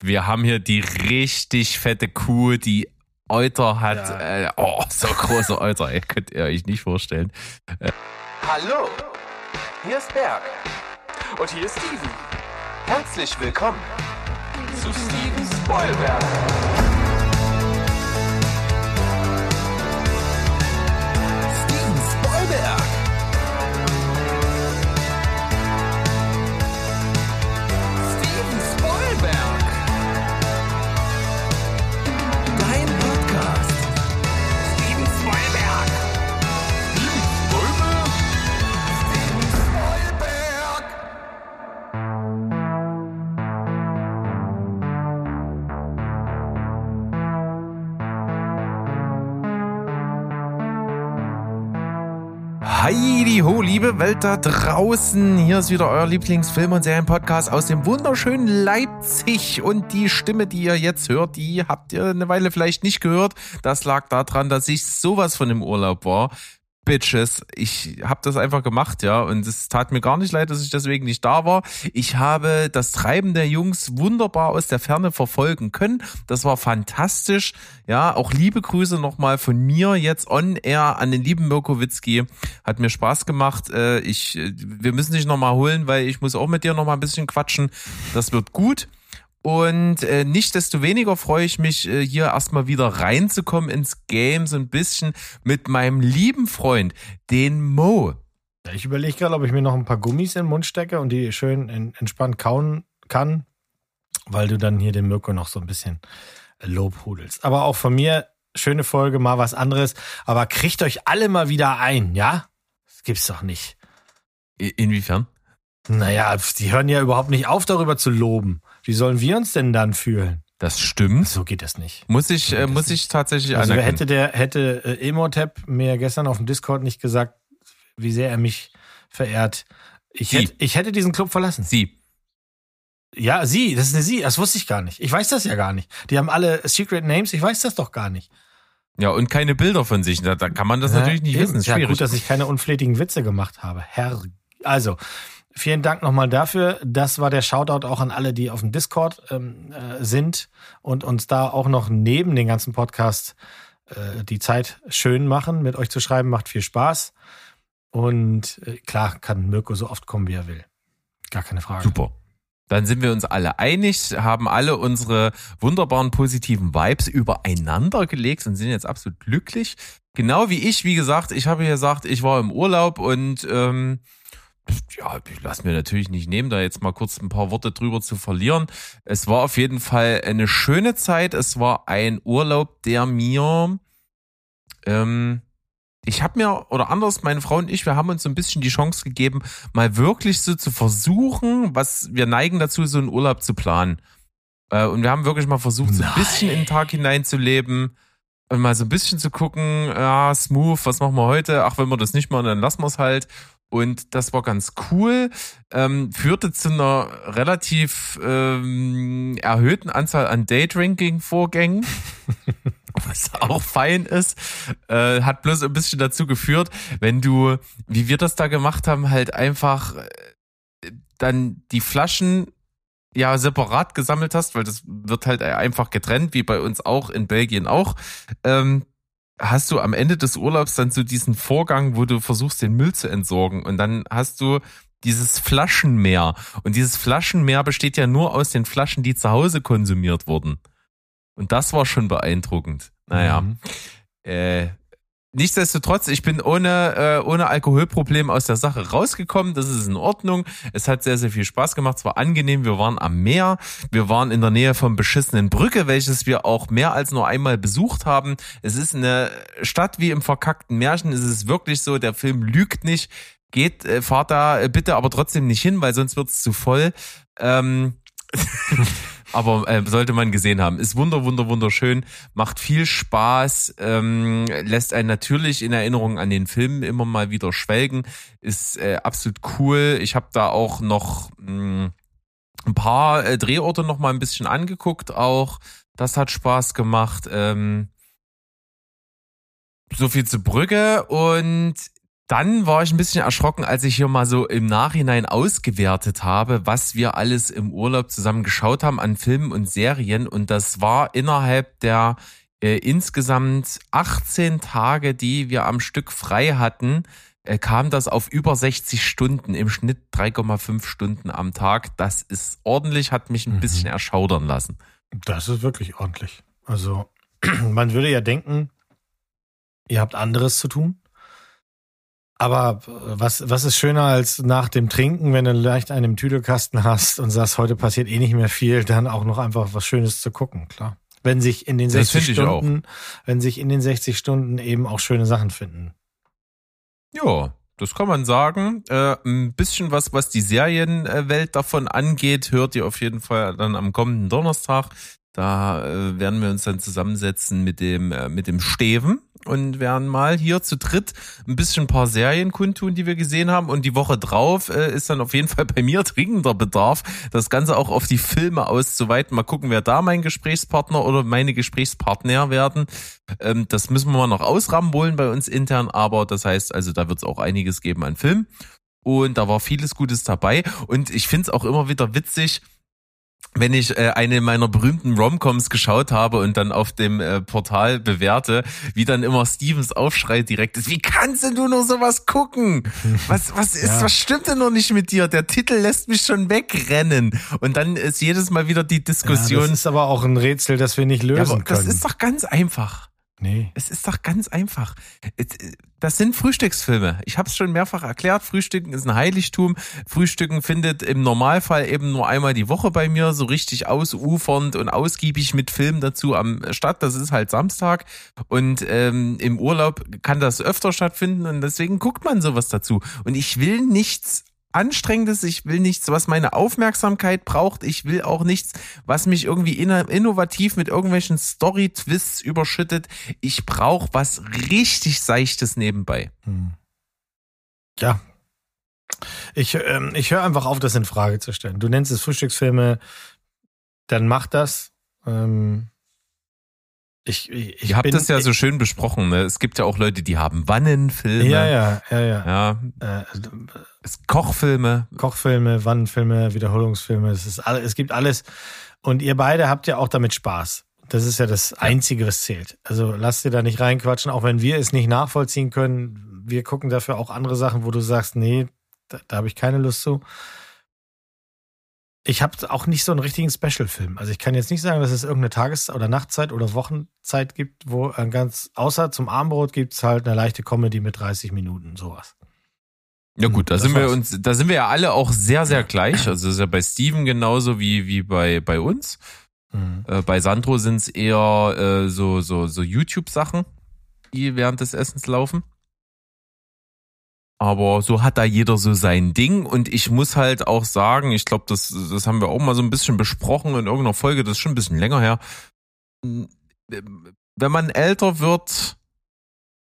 Wir haben hier die richtig fette Kuh, die Euter hat. Ja. Äh, oh, so große Euter, ey, könnt ihr euch nicht vorstellen. Hallo, hier ist Berg. Und hier ist Steven. Herzlich willkommen zu Steven Spoilberg. Liebe Welt da draußen. Hier ist wieder euer Lieblingsfilm- und Serienpodcast aus dem wunderschönen Leipzig. Und die Stimme, die ihr jetzt hört, die habt ihr eine Weile vielleicht nicht gehört. Das lag daran, dass ich sowas von im Urlaub war. Bitches, ich habe das einfach gemacht, ja, und es tat mir gar nicht leid, dass ich deswegen nicht da war. Ich habe das Treiben der Jungs wunderbar aus der Ferne verfolgen können. Das war fantastisch, ja. Auch liebe Grüße nochmal von mir jetzt on air an den lieben Mirko. Hat mir Spaß gemacht. Äh, Ich, äh, wir müssen dich nochmal holen, weil ich muss auch mit dir nochmal ein bisschen quatschen. Das wird gut. Und äh, nichtsdestoweniger freue ich mich, äh, hier erstmal wieder reinzukommen ins Game, so ein bisschen mit meinem lieben Freund, den Mo. Ich überlege gerade, ob ich mir noch ein paar Gummis in den Mund stecke und die schön en- entspannt kauen kann, weil du dann hier den Mirko noch so ein bisschen Lob hudelst. Aber auch von mir, schöne Folge, mal was anderes. Aber kriegt euch alle mal wieder ein, ja? Das gibt's doch nicht. Inwiefern? Naja, die hören ja überhaupt nicht auf, darüber zu loben. Wie sollen wir uns denn dann fühlen? Das stimmt. So geht das nicht. Muss ich, äh, Das muss ich tatsächlich Also anerkennen. hätte der hätte äh, Emotep mir gestern auf dem Discord nicht gesagt, wie sehr er mich verehrt. Ich hätte, ich hätte diesen Club verlassen. Sie. Ja, sie, das ist eine sie, das wusste ich gar nicht. Ich weiß das ja gar nicht. Die haben alle Secret Names, ich weiß das doch gar nicht. Ja, und keine Bilder von sich. Da, da kann man das natürlich nicht eben. wissen. Ist Ja, schwierig. gut, dass ich keine unflätigen Witze gemacht habe. Herr. Also, vielen Dank nochmal dafür. Das war der Shoutout auch an alle, die auf dem Discord ähm, äh, sind und uns da auch noch neben den ganzen Podcast äh, die Zeit schön machen. Mit euch zu schreiben macht viel Spaß. Und äh, klar kann Mirko so oft kommen, wie er will. Gar keine Frage. Super. Dann sind wir uns alle einig, haben alle unsere wunderbaren positiven Vibes übereinander gelegt und sind jetzt absolut glücklich. Genau wie ich, wie gesagt, ich habe ja gesagt, ich war im Urlaub und ähm, ja, ich lasse mir natürlich nicht nehmen, da jetzt mal kurz ein paar Worte drüber zu verlieren. Es war auf jeden Fall eine schöne Zeit. Es war ein Urlaub, der mir ähm, ich habe mir, oder anders, meine Frau und ich, wir haben uns so ein bisschen die Chance gegeben, mal wirklich so zu versuchen, was wir neigen dazu, so einen Urlaub zu planen. Äh, und wir haben wirklich mal versucht, so ein Nein. bisschen in den Tag hineinzuleben und mal so ein bisschen zu gucken, ja, smooth, was machen wir heute? Ach, wenn wir das nicht machen, dann lassen wir es halt. Und das war ganz cool, ähm, führte zu einer relativ ähm, erhöhten Anzahl an Daydrinking-Vorgängen was auch fein ist, äh, hat bloß ein bisschen dazu geführt, wenn du, wie wir das da gemacht haben, halt einfach äh, dann die Flaschen ja separat gesammelt hast, weil das wird halt einfach getrennt, wie bei uns auch in Belgien auch. Ähm, hast du am Ende des Urlaubs dann so diesen Vorgang, wo du versuchst, den Müll zu entsorgen und dann hast du dieses Flaschenmeer. Und dieses Flaschenmeer besteht ja nur aus den Flaschen, die zu Hause konsumiert wurden. Und das war schon beeindruckend. Naja, Mhm. äh, nichtsdestotrotz, ich bin ohne, äh, ohne Alkoholproblem aus der Sache rausgekommen. Das ist in Ordnung. Es hat sehr, sehr viel Spaß gemacht. Es war angenehm. Wir waren am Meer. Wir waren in der Nähe vom beschissenen Brücke, welches wir auch mehr als nur einmal besucht haben. Es ist eine Stadt wie im verkackten Märchen. Es ist wirklich so, der Film lügt nicht. Geht, äh, fahrt da äh, bitte aber trotzdem nicht hin, weil sonst wird's zu voll. Ähm, aber äh, sollte man gesehen haben. Ist wunder, wunder, wunderschön, macht viel Spaß, ähm, lässt einen natürlich in Erinnerung an den Film immer mal wieder schwelgen, ist äh, absolut cool. Ich habe da auch noch mh, ein paar äh, Drehorte noch mal ein bisschen angeguckt auch. Das hat Spaß gemacht. Ähm, so viel zu Brügge und dann war ich ein bisschen erschrocken, als ich hier mal so im Nachhinein ausgewertet habe, was wir alles im Urlaub zusammen geschaut haben an Filmen und Serien. Und das war innerhalb der äh, insgesamt 18 Tage, die wir am Stück frei hatten, äh, kam das auf über 60 Stunden, im Schnitt 3,5 Stunden am Tag. Das ist ordentlich, hat mich ein Mhm. bisschen erschaudern lassen. Das ist wirklich ordentlich. Also, man würde ja denken, ihr habt anderes zu tun. Aber was, was ist schöner als nach dem Trinken, wenn du leicht einen im Tüdelkasten hast und sagst, heute passiert eh nicht mehr viel, dann auch noch einfach was Schönes zu gucken, klar. Wenn sich in den Das 60 finde ich auch. Stunden, wenn sich in den 60 Stunden eben auch schöne Sachen finden. Ja, das kann man sagen. Äh, ein bisschen was, was die Serienwelt davon angeht, hört ihr auf jeden Fall dann am kommenden Donnerstag. Da äh, werden wir uns dann zusammensetzen mit dem, äh, mit dem Steven und werden mal hier zu dritt ein bisschen ein paar Serien kundtun, die wir gesehen haben. Und die Woche drauf äh, ist dann auf jeden Fall bei mir dringender Bedarf, das Ganze auch auf die Filme auszuweiten. Mal gucken, wer da mein Gesprächspartner oder meine Gesprächspartner werden. Ähm, das müssen wir mal noch ausrambolen bei uns intern, aber das heißt, also da wird es auch einiges geben an Film. Und da war vieles Gutes dabei. Und ich finde es auch immer wieder witzig, wenn ich äh, eine meiner berühmten Romcoms geschaut habe und dann auf dem äh, Portal bewerte, wie dann immer Stevens Aufschrei direkt ist, wie kannst denn du nur sowas gucken? Was, was ist, Ja. was stimmt denn noch nicht mit dir? Der Titel lässt mich schon wegrennen. Und dann ist jedes Mal wieder die Ja, Diskussion. das ist aber auch ein Rätsel, das wir nicht Ja, lösen aber das können. ist doch ganz einfach. Nee. Es ist doch ganz einfach. Es- Das sind Frühstücksfilme. Ich habe es schon mehrfach erklärt. Frühstücken ist ein Heiligtum. Frühstücken findet im Normalfall eben nur einmal die Woche bei mir so richtig ausufernd und ausgiebig mit Film dazu am statt. Das ist halt Samstag und ähm, im Urlaub kann das öfter stattfinden und deswegen guckt man sowas dazu. Und ich will nichts Anstrengendes, ich will nichts, was meine Aufmerksamkeit braucht. Ich will auch nichts, was mich irgendwie inno- innovativ mit irgendwelchen Story-Twists überschüttet. Ich brauche was richtig Seichtes nebenbei. Hm. Ja. Ich, ähm, ich höre einfach auf, das in Frage zu stellen. Du nennst es Frühstücksfilme, dann mach das. Ähm, ich, ich, ich Ihr habt das ja so schön besprochen. Ne? Es gibt ja auch Leute, die haben Wannenfilme. Ja, ja, ja, ja. Ja, Äh, Kochfilme. Kochfilme, Wannenfilme, Wiederholungsfilme, es ist alles, es gibt alles. Und ihr beide habt ja auch damit Spaß. Das ist ja das Einzige, was zählt. Also lasst dir da nicht reinquatschen, auch wenn wir es nicht nachvollziehen können. Wir gucken dafür auch andere Sachen, wo du sagst, nee, da, da habe ich keine Lust zu. Ich habe auch nicht so einen richtigen Special-Film. Also ich kann jetzt nicht sagen, dass es irgendeine Tages- oder Nachtzeit oder Wochenzeit gibt, wo ein ganz, außer zum Armbrot gibt's halt eine leichte Comedy mit 30 Minuten, sowas. Ja gut, da Das sind wir war's. uns, da sind wir ja alle auch sehr, sehr gleich. Also das ist ja bei Steven genauso wie, wie bei, bei uns. Mhm. Äh, bei Sandro sind es eher äh, so, so, so YouTube-Sachen, die während des Essens laufen. Aber so hat da jeder so sein Ding und ich muss halt auch sagen, ich glaube, das, das haben wir auch mal so ein bisschen besprochen in irgendeiner Folge, das ist schon ein bisschen länger her. Wenn man älter wird,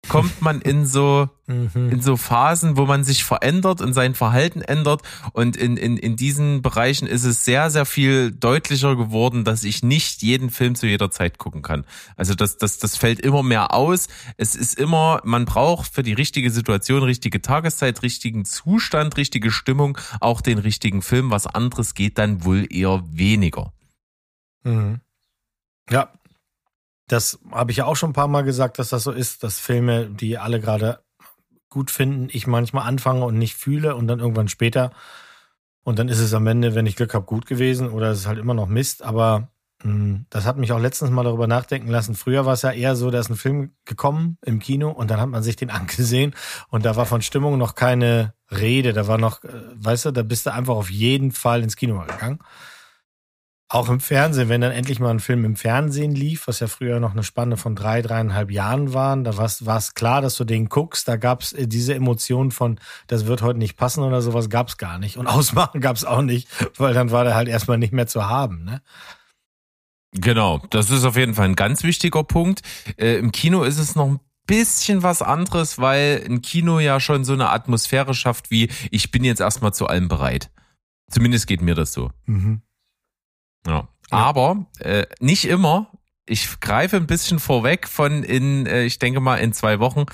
kommt man in so, Mhm. in so Phasen, wo man sich verändert und sein Verhalten ändert. Und in, in, in diesen Bereichen ist es sehr, sehr viel deutlicher geworden, dass ich nicht jeden Film zu jeder Zeit gucken kann. Also das, das, das fällt immer mehr aus. Es ist immer, man braucht für die richtige Situation, richtige Tageszeit, richtigen Zustand, richtige Stimmung, auch den richtigen Film. Was anderes geht dann wohl eher weniger. Mhm. Ja, das habe ich ja auch schon ein paar Mal gesagt, dass das so ist, dass Filme, die alle gerade gut finden, ich manchmal anfange und nicht fühle und dann irgendwann später. Und dann ist es am Ende, wenn ich Glück habe, gut gewesen oder es ist halt immer noch Mist. Aber mh, das hat mich auch letztens mal darüber nachdenken lassen. Früher war es ja eher so, da ist ein Film gekommen im Kino und dann hat man sich den angesehen und da war von Stimmung noch keine Rede. Da war noch, äh, weißt du, da bist du einfach auf jeden Fall ins Kino gegangen. Auch im Fernsehen, wenn dann endlich mal ein Film im Fernsehen lief, was ja früher noch eine Spanne von drei, dreieinhalb Jahren waren, da war es klar, dass du den guckst. Da gab es diese Emotion von, das wird heute nicht passen oder sowas, gab es gar nicht. Und ausmachen gab es auch nicht, weil dann war der halt erstmal nicht mehr zu haben. Ne? Genau, das ist auf jeden Fall ein ganz wichtiger Punkt. Äh, Im Kino ist es noch ein bisschen was anderes, weil ein Kino ja schon so eine Atmosphäre schafft wie, ich bin jetzt erstmal zu allem bereit. Zumindest geht mir das so. Mhm. Ja. Aber äh, nicht immer. Ich greife ein bisschen vorweg von in, äh, ich denke mal, in zwei Wochen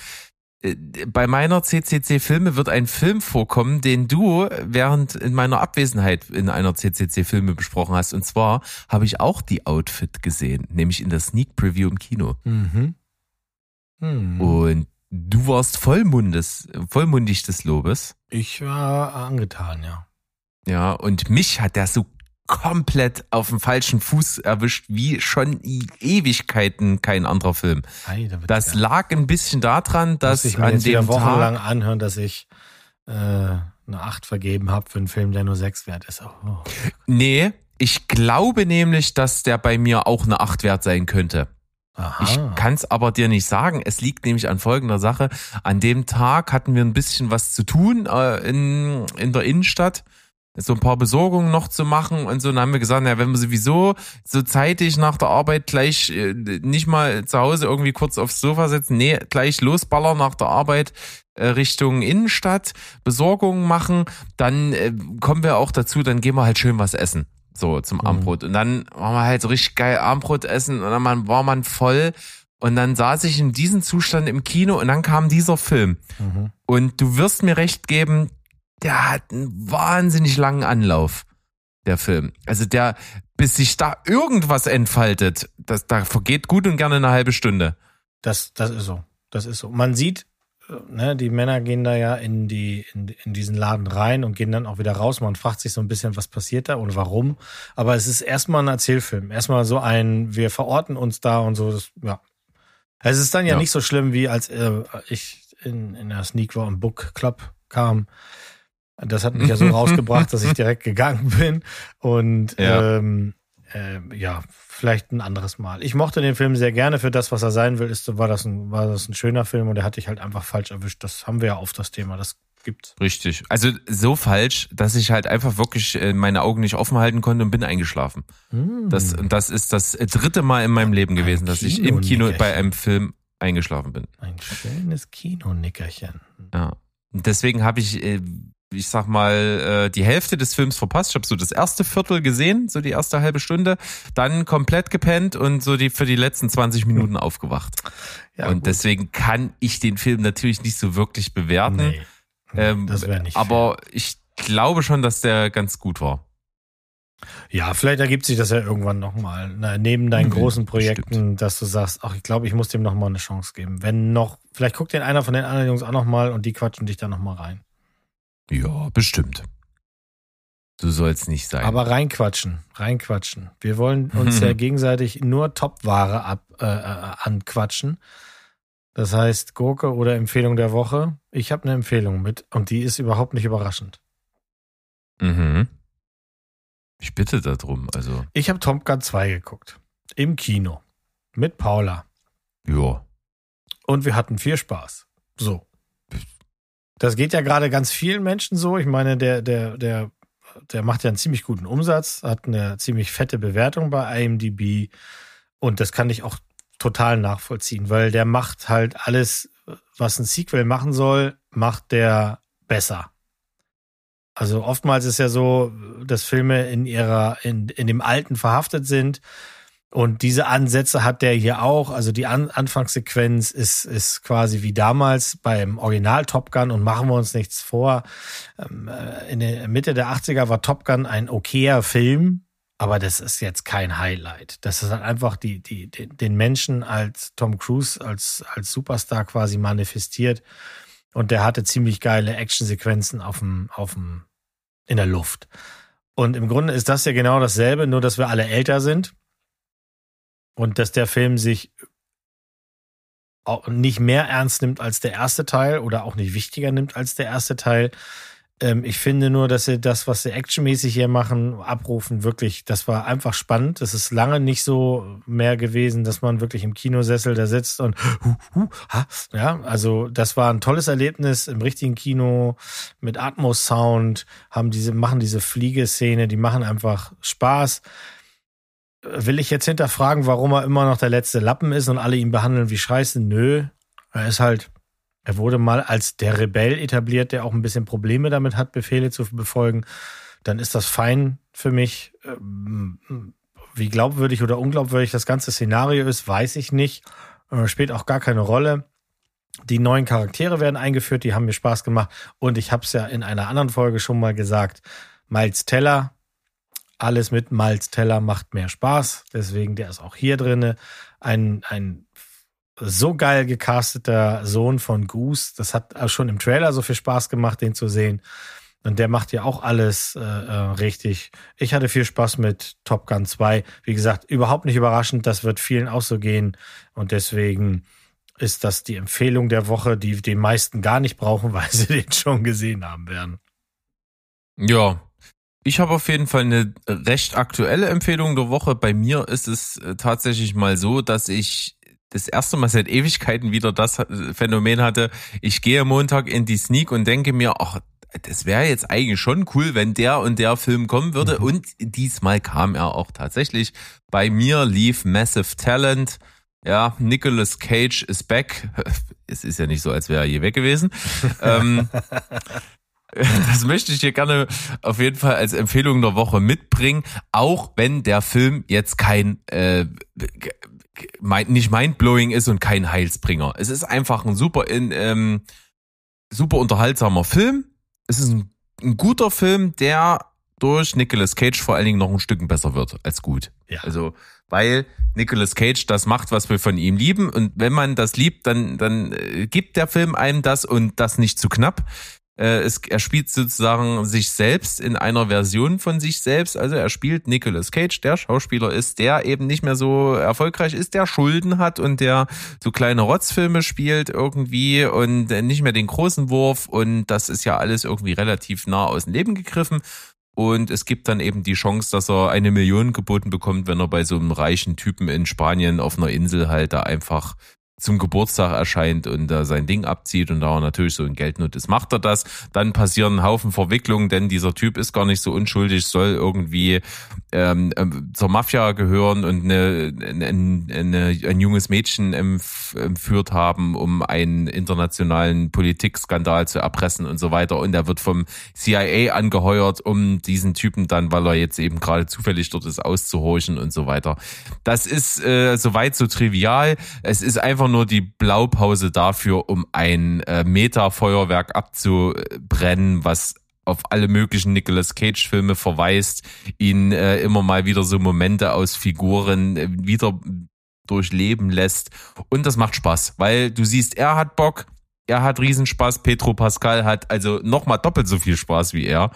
äh, bei meiner CCC Filme wird ein Film vorkommen, den du während in meiner Abwesenheit in einer CCC Filme besprochen hast. Und zwar habe ich auch die Outfit gesehen, nämlich in der Sneak Preview im Kino. Mhm. Hm. Und du warst vollmundes, vollmundig des Lobes. Ich war angetan, ja. Ja, und mich hat der so komplett auf dem falschen Fuß erwischt, wie schon Ewigkeiten kein anderer Film. Ei, da Das lag ein bisschen daran, dass ich mir an dem wochenlang Tag, anhören, dass ich äh, eine 8 vergeben habe für einen Film, der nur 6 wert ist. Oh. nee, ich glaube nämlich, dass der bei mir auch eine 8 wert sein könnte. Aha. Ich kann es aber dir nicht sagen. Es liegt nämlich an folgender Sache. An dem Tag hatten wir ein bisschen was zu tun äh, in, in der Innenstadt. So ein paar Besorgungen noch zu machen und so. Dann haben wir gesagt, ja, wenn wir sowieso so zeitig nach der Arbeit gleich äh, nicht mal zu Hause irgendwie kurz aufs Sofa setzen, nee, gleich losballern nach der Arbeit äh, Richtung Innenstadt, Besorgungen machen, dann äh, kommen wir auch dazu, dann gehen wir halt schön was essen. So zum Mhm. Abendbrot. Und dann waren wir halt so richtig geil Abendbrot essen und dann war man voll. Und dann saß ich in diesem Zustand im Kino und dann kam dieser Film. Mhm. Und du wirst mir recht geben, der hat einen wahnsinnig langen Anlauf, der Film. Also der, bis sich da irgendwas entfaltet, das, da vergeht gut und gerne eine halbe Stunde. Das, das ist so. Das ist so. Man sieht, äh, ne, die Männer gehen da ja in die, in, in diesen Laden rein und gehen dann auch wieder raus. Man fragt sich so ein bisschen, was passiert da und warum. Aber es ist erstmal ein Erzählfilm. Erstmal so ein, wir verorten uns da und so. Das, ja. Es ist dann ja, Ja. nicht so schlimm, wie als äh, ich in, in der Sneak War im Book Club kam. Das hat mich ja so rausgebracht, dass ich direkt gegangen bin. Und Ja. ähm, äh, ja, vielleicht ein anderes Mal. Ich mochte den Film sehr gerne für das, was er sein will. Ist, war, das ein, war das ein schöner Film und er hat dich halt einfach falsch erwischt. Das haben wir ja oft das Thema. Das gibt's. Richtig. Also so falsch, dass ich halt einfach wirklich äh, meine Augen nicht offen halten konnte und bin eingeschlafen. Hm. Das, und das ist das dritte Mal in meinem Leben gewesen, dass ich im Kino bei einem Film eingeschlafen bin. Ein schönes Kinonickerchen. Ja. Deswegen habe ich, äh, ich sag mal, äh, die Hälfte des Films verpasst. Ich habe so das erste Viertel gesehen, so die erste halbe Stunde, dann komplett gepennt und so die für die letzten 20 Minuten aufgewacht. Ja, und gut. deswegen kann ich den Film natürlich nicht so wirklich bewerten. Nee, Ähm, das wäre nicht. aber ich glaube schon, dass der ganz gut war. Ja, vielleicht ergibt sich das ja irgendwann nochmal. Neben deinen Mhm, großen Projekten, bestimmt. dass du sagst, ach, ich glaube, ich muss dem nochmal eine Chance geben. Wenn noch, vielleicht guckt den einer von den anderen Jungs auch nochmal und die quatschen dich da nochmal rein. Ja, bestimmt. So soll's nicht sein. Aber reinquatschen, reinquatschen. Wir wollen uns ja gegenseitig nur Top-Ware ab, äh, äh, anquatschen. Das heißt, Gurke oder Empfehlung der Woche. Ich habe eine Empfehlung mit und die ist überhaupt nicht überraschend. mhm. Ich bitte darum. Also, Ich habe Top Gun 2 geguckt. Im Kino. Mit Paula. ja. Und wir hatten viel Spaß. So. Das geht ja gerade ganz vielen Menschen so. Ich meine, der, der, der, der macht ja einen ziemlich guten Umsatz, hat eine ziemlich fette Bewertung bei IMDb. Und das kann ich auch total nachvollziehen, weil der macht halt alles, was ein Sequel machen soll, macht der besser. Also oftmals ist ja so, dass Filme in ihrer, in, in dem Alten verhaftet sind. Und diese Ansätze hat der hier auch. Also die An Anfangssequenz ist, ist quasi wie damals beim Original Top Gun und machen wir uns nichts vor. Ähm, äh, in der Mitte der 80er war Top Gun ein okayer Film, aber das ist jetzt kein Highlight. Das ist halt einfach die, die, den Menschen als Tom Cruise als, als Superstar quasi manifestiert. Und der hatte ziemlich geile Actionsequenzen auf dem, auf dem, in der Luft. Und im Grunde ist das ja genau dasselbe, nur dass wir alle älter sind und dass der Film sich auch nicht mehr ernst nimmt als der erste Teil oder auch nicht wichtiger nimmt als der erste Teil. Ähm, ich finde nur, dass sie das, was sie actionmäßig hier machen, abrufen, wirklich, das war einfach spannend. Das ist lange nicht so mehr gewesen, dass man wirklich im Kinosessel da sitzt und hu, hu, ha, ja, also das war ein tolles Erlebnis im richtigen Kino mit Atmos-Sound, haben diese, machen diese Fliegeszene, die machen einfach Spaß. Will ich jetzt hinterfragen, warum er immer noch der letzte Lappen ist und alle ihn behandeln wie Scheiße? Nö. Er ist halt, er wurde mal als der Rebell etabliert, der auch ein bisschen Probleme damit hat, Befehle zu befolgen. Dann ist das fein für mich. Ähm, Wie glaubwürdig oder unglaubwürdig das ganze Szenario ist, weiß ich nicht. Äh, Spielt auch gar keine Rolle. Die neuen Charaktere werden eingeführt, die haben mir Spaß gemacht. Und ich habe es ja in einer anderen Folge schon mal gesagt, Miles Teller, alles mit Miles Teller macht mehr Spaß. Deswegen, der ist auch hier drinne. Ein, ein so geil gecasteter Sohn von Goose. Das hat schon im Trailer so viel Spaß gemacht, den zu sehen. Und der macht ja auch alles äh, äh, richtig. Ich hatte viel Spaß mit Top Gun 2. Wie gesagt, überhaupt nicht überraschend. Das wird vielen auch so gehen. Und deswegen ist das die Empfehlung der Woche, die die meisten gar nicht brauchen, weil sie den schon gesehen haben werden. Ja. Ich habe auf jeden Fall eine recht aktuelle Empfehlung der Woche. Bei mir ist es äh, tatsächlich mal so, dass ich das erste Mal seit Ewigkeiten wieder das äh, Phänomen hatte. Ich gehe Montag in die Sneak und denke mir, ach, das wäre jetzt eigentlich schon cool, wenn der und der Film kommen würde. Mhm. Und diesmal kam er auch tatsächlich. Bei mir lief Massive Talent. Ja, Nicolas Cage is back. Es ist ja nicht so, als wäre er je weg gewesen. ähm, das möchte ich hier gerne auf jeden Fall als Empfehlung der Woche mitbringen, auch wenn der Film jetzt kein äh, nicht mindblowing ist und kein Heilsbringer. Es ist einfach ein super in, ähm, super unterhaltsamer Film. Es ist ein, ein guter Film, der durch Nicolas Cage vor allen Dingen noch ein Stück besser wird als gut. Ja. Also, weil Nicolas Cage das macht, was wir von ihm lieben. Und wenn man das liebt, dann, dann äh, gibt der Film einem das und das nicht zu knapp. Äh, es, er spielt sozusagen sich selbst in einer Version von sich selbst. Also er spielt Nicolas Cage, der Schauspieler ist, der eben nicht mehr so erfolgreich ist, der Schulden hat und der so kleine Rotzfilme spielt irgendwie und nicht mehr den großen Wurf. Und das ist ja alles irgendwie relativ nah aus dem Leben gegriffen. Und es gibt dann eben die Chance, dass er eine Million geboten bekommt, wenn er bei so einem reichen Typen in Spanien auf einer Insel halt da einfach zum Geburtstag erscheint und da sein Ding abzieht und da er natürlich so in Geldnot ist, macht er das. Dann passieren Haufen Verwicklungen, denn dieser Typ ist gar nicht so unschuldig, soll irgendwie ähm, ähm, zur Mafia gehören und eine, eine, eine, ein junges Mädchen entführt haben, um einen internationalen Politikskandal zu erpressen und so weiter. Und er wird vom CIA angeheuert, um diesen Typen dann, weil er jetzt eben gerade zufällig dort ist, auszuhorchen und so weiter. Das ist äh, soweit so trivial. Es ist einfach nur die Blaupause dafür, um ein äh, Meta-Feuerwerk abzubrennen, was auf alle möglichen Nicolas Cage Filme verweist, ihn äh, immer mal wieder so Momente aus Figuren äh, wieder durchleben lässt und das macht Spaß, weil du siehst, er hat Bock, er hat Riesenspaß, Petro Pascal hat also noch mal doppelt so viel Spaß wie er.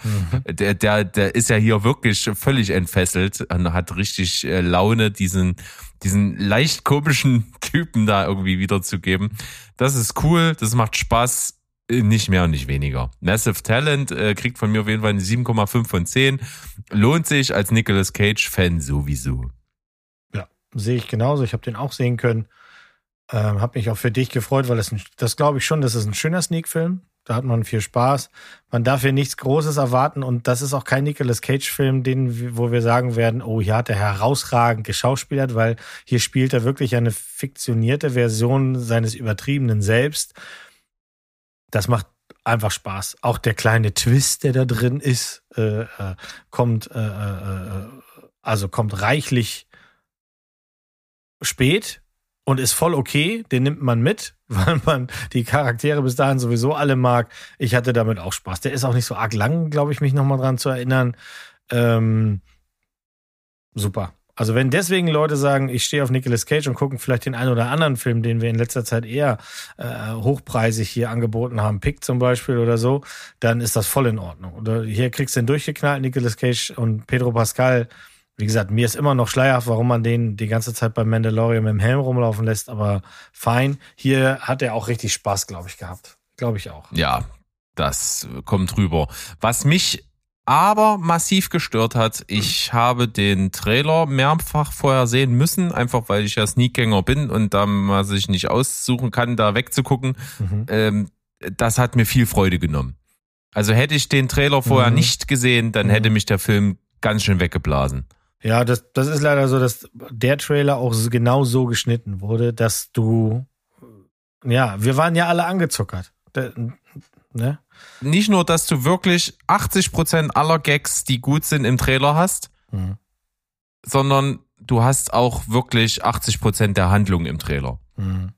Der, der, der ist ja hier wirklich völlig entfesselt und hat richtig äh, Laune, diesen, diesen leicht komischen Typen da irgendwie wiederzugeben. Das ist cool, das macht Spaß. Äh, Nicht mehr und nicht weniger. Massive Talent äh, kriegt von mir auf jeden Fall eine 7,5 von 10. Lohnt sich als Nicolas Cage-Fan sowieso. Ja, sehe ich genauso. Ich habe den auch sehen können. Ähm, habe mich auch für dich gefreut, weil das, das glaube ich schon, das ist ein schöner Sneak-Film. Da hat man viel Spaß. Man darf hier nichts Großes erwarten und das ist auch kein Nicolas Cage-Film, wo wir sagen werden, oh, hier hat er herausragend geschauspielert, weil hier spielt er wirklich eine fiktionierte Version seines übertriebenen Selbst. Das macht einfach Spaß. Auch der kleine Twist, der da drin ist, äh, äh, kommt, äh, äh, äh, also kommt reichlich spät und ist voll okay. Den nimmt man mit, weil man die Charaktere bis dahin sowieso alle mag. Ich hatte damit auch Spaß. Der ist auch nicht so arg lang, glaube ich, mich nochmal dran zu erinnern. Ähm, super. Also wenn deswegen Leute sagen, ich stehe auf Nicolas Cage und gucken vielleicht den einen oder anderen Film, den wir in letzter Zeit eher äh, hochpreisig hier angeboten haben, Pick zum Beispiel oder so, dann ist das voll in Ordnung. Oder hier kriegst du den durchgeknallt, Nicolas Cage und Pedro Pascal. Wie gesagt, mir ist immer noch schleierhaft, warum man den die ganze Zeit beim Mandalorian mit dem Helm rumlaufen lässt, aber fein. Hier hat er auch richtig Spaß, glaube ich, gehabt. Glaube ich auch. Ja, das kommt rüber. Was mich aber massiv gestört hat, ich habe den Trailer mehrfach vorher sehen müssen, einfach weil ich ja Sneakgänger bin und da man sich nicht aussuchen kann, da wegzugucken. Mhm. Ähm, das hat mir viel Freude genommen. Also hätte ich den Trailer vorher Mhm. nicht gesehen, dann Mhm. hätte mich der Film ganz schön weggeblasen. Ja, das, das ist leider so, dass der Trailer auch genau so geschnitten wurde, dass du, ja, wir waren ja alle angezuckert. Ne? Nicht nur, dass du wirklich 80% aller Gags, die gut sind, im Trailer hast, Mhm. sondern du hast auch wirklich 80% der Handlung im Trailer. Mhm.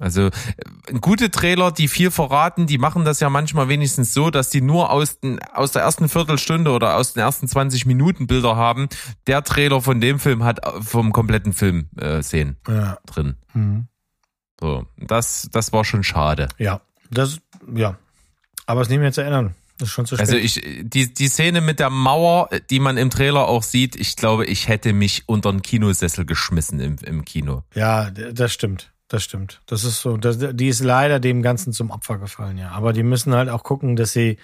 Also äh, gute Trailer, die viel verraten, die machen das ja manchmal wenigstens so, dass die nur aus, den, aus der ersten Viertelstunde oder aus den ersten 20 Minuten Bilder haben. Der Trailer von dem Film hat vom kompletten Film äh, Szenen Ja. drin. Mhm. So, das, das war schon schade. Ja. Das, ja. Aber es nicht mehr zu ändern. Das ist schon zu spät. Also ich, die, die Szene mit der Mauer, die man im Trailer auch sieht, ich glaube, ich hätte mich unter einen Kinosessel geschmissen im, im Kino. Ja, das stimmt. Das stimmt. Das ist so. Das, die ist leider dem Ganzen zum Opfer gefallen, ja. Aber die müssen halt auch gucken, dass sie,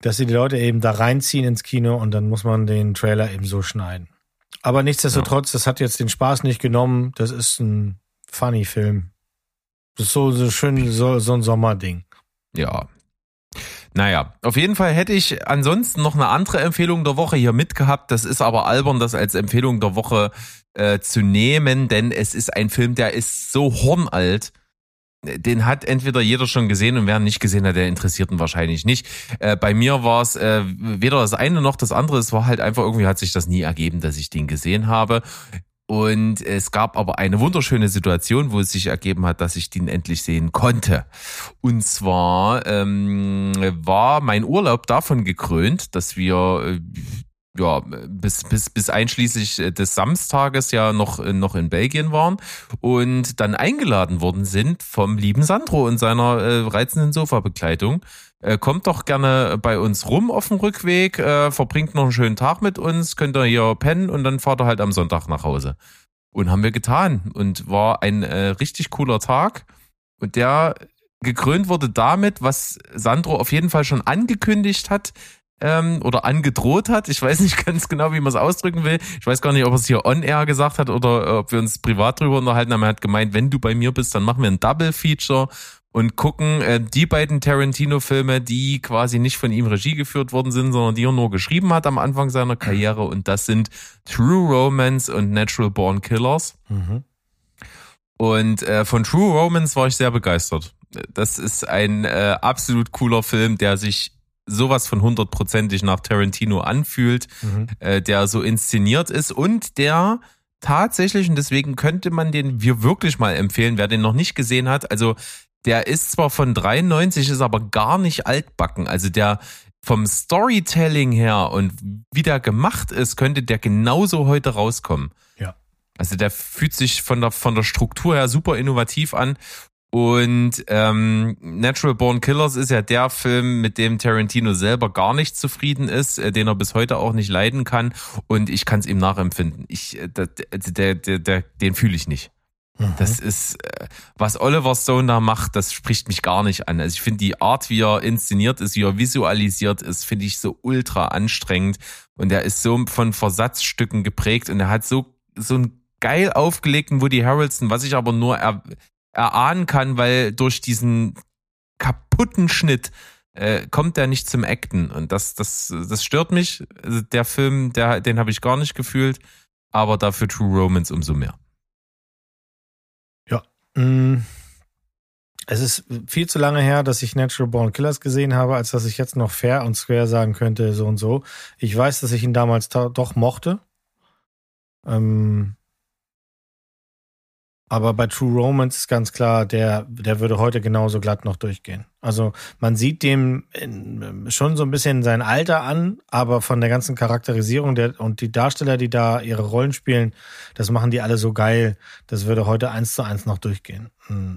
dass sie die Leute eben da reinziehen ins Kino und dann muss man den Trailer eben so schneiden. Aber nichtsdestotrotz, das hat jetzt den Spaß nicht genommen. Das ist ein funny Film. Das ist so, so schön, so, so ein Sommerding. Ja. Naja, auf jeden Fall hätte ich ansonsten noch eine andere Empfehlung der Woche hier mitgehabt. Das ist aber albern, das als Empfehlung der Woche äh, zu nehmen, denn es ist ein Film, der ist so hornalt. Den hat entweder jeder schon gesehen und wer ihn nicht gesehen hat, der interessiert ihn wahrscheinlich nicht. Äh, bei mir war es äh, weder das eine noch das andere. Es war halt einfach irgendwie hat sich das nie ergeben, dass ich den gesehen habe. Und es gab aber eine wunderschöne Situation, wo es sich ergeben hat, dass ich den endlich sehen konnte. Und zwar ähm, war mein Urlaub davon gekrönt, dass wir äh, ja bis bis bis einschließlich des Samstages ja noch noch in Belgien waren und dann eingeladen worden sind vom lieben Sandro und seiner äh, reizenden Sofabegleitung. Äh, kommt doch gerne bei uns rum auf dem Rückweg, äh, verbringt noch einen schönen Tag mit uns, könnt ihr hier pennen und dann fahrt ihr halt am Sonntag nach Hause. Und haben wir getan und war ein äh, richtig cooler Tag und der gekrönt wurde damit, was Sandro auf jeden Fall schon angekündigt hat ähm, oder angedroht hat. Ich weiß nicht ganz genau, wie man es ausdrücken will. Ich weiß gar nicht, ob er es hier on-air gesagt hat oder äh, ob wir uns privat drüber unterhalten haben. Er hat gemeint, wenn du bei mir bist, dann machen wir ein Double-Feature und gucken äh, die beiden Tarantino-Filme, die quasi nicht von ihm Regie geführt worden sind, sondern die er nur geschrieben hat am Anfang seiner Karriere. Und das sind True Romance und Natural Born Killers. Mhm. Und äh, von True Romance war ich sehr begeistert. Das ist ein äh, absolut cooler Film, der sich sowas von hundertprozentig nach Tarantino anfühlt, Mhm. äh, der so inszeniert ist und der tatsächlich, und deswegen könnte man den wir wirklich mal empfehlen, wer den noch nicht gesehen hat, also der ist zwar von 93, ist aber gar nicht altbacken. Also der vom Storytelling her und wie der gemacht ist, könnte der genauso heute rauskommen. Ja. Also der fühlt sich von der, von der Struktur her super innovativ an. Und ähm, Natural Born Killers ist ja der Film, mit dem Tarantino selber gar nicht zufrieden ist, äh, den er bis heute auch nicht leiden kann. Und ich kann es ihm nachempfinden. Ich, äh, der, der, der, der, den fühle ich nicht. Mhm. Das ist, äh, was Oliver Stone da macht, das spricht mich gar nicht an. Also ich finde die Art, wie er inszeniert ist, wie er visualisiert ist, finde ich so ultra anstrengend. Und er ist so von Versatzstücken geprägt und er hat so, so einen geil aufgelegten Woody Harrelson, was ich aber nur er, erahnen kann, weil durch diesen kaputten Schnitt äh, kommt er nicht zum Acten. Und das, das, das stört mich. Also der Film, der, den habe ich gar nicht gefühlt, aber dafür True Romance umso mehr. Mm. Es ist viel zu lange her, dass ich Natural Born Killers gesehen habe, als dass ich jetzt noch fair und square sagen könnte, so und so. Ich weiß, dass ich ihn damals doch mochte. Ähm, aber bei True Romance ist ganz klar, der, der würde heute genauso glatt noch durchgehen. Also man sieht dem in, schon so ein bisschen sein Alter an, aber von der ganzen Charakterisierung der, und die Darsteller, die da ihre Rollen spielen, das machen die alle so geil. Das würde heute eins zu eins noch durchgehen. Mm.